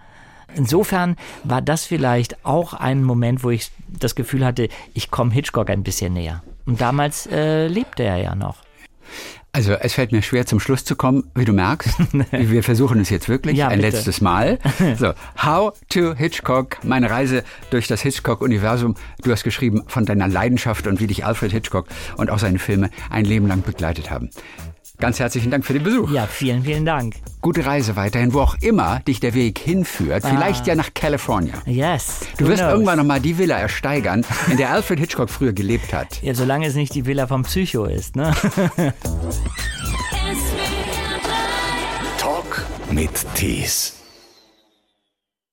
Insofern war das vielleicht auch ein Moment, wo ich das Gefühl hatte, ich komme Hitchcock ein bisschen näher. Und damals äh, lebte er ja noch. Also es fällt mir schwer zum Schluss zu kommen, wie du merkst. Wir versuchen es jetzt wirklich Ja, ein bitte. letztes Mal. So, How to Hitchcock, meine Reise durch das Hitchcock-Universum. Du hast geschrieben von deiner Leidenschaft und wie dich Alfred Hitchcock und auch seine Filme ein Leben lang begleitet haben. Ganz herzlichen Dank für den Besuch. Ja, vielen, vielen Dank. Gute Reise weiterhin, wo auch immer dich der Weg hinführt. Vielleicht ja nach California. Yes. Du wirst knows? irgendwann noch mal die Villa ersteigern, in der Alfred Hitchcock früher gelebt hat. Ja, solange es nicht die Villa vom Psycho ist, ne? Talk mit Tees.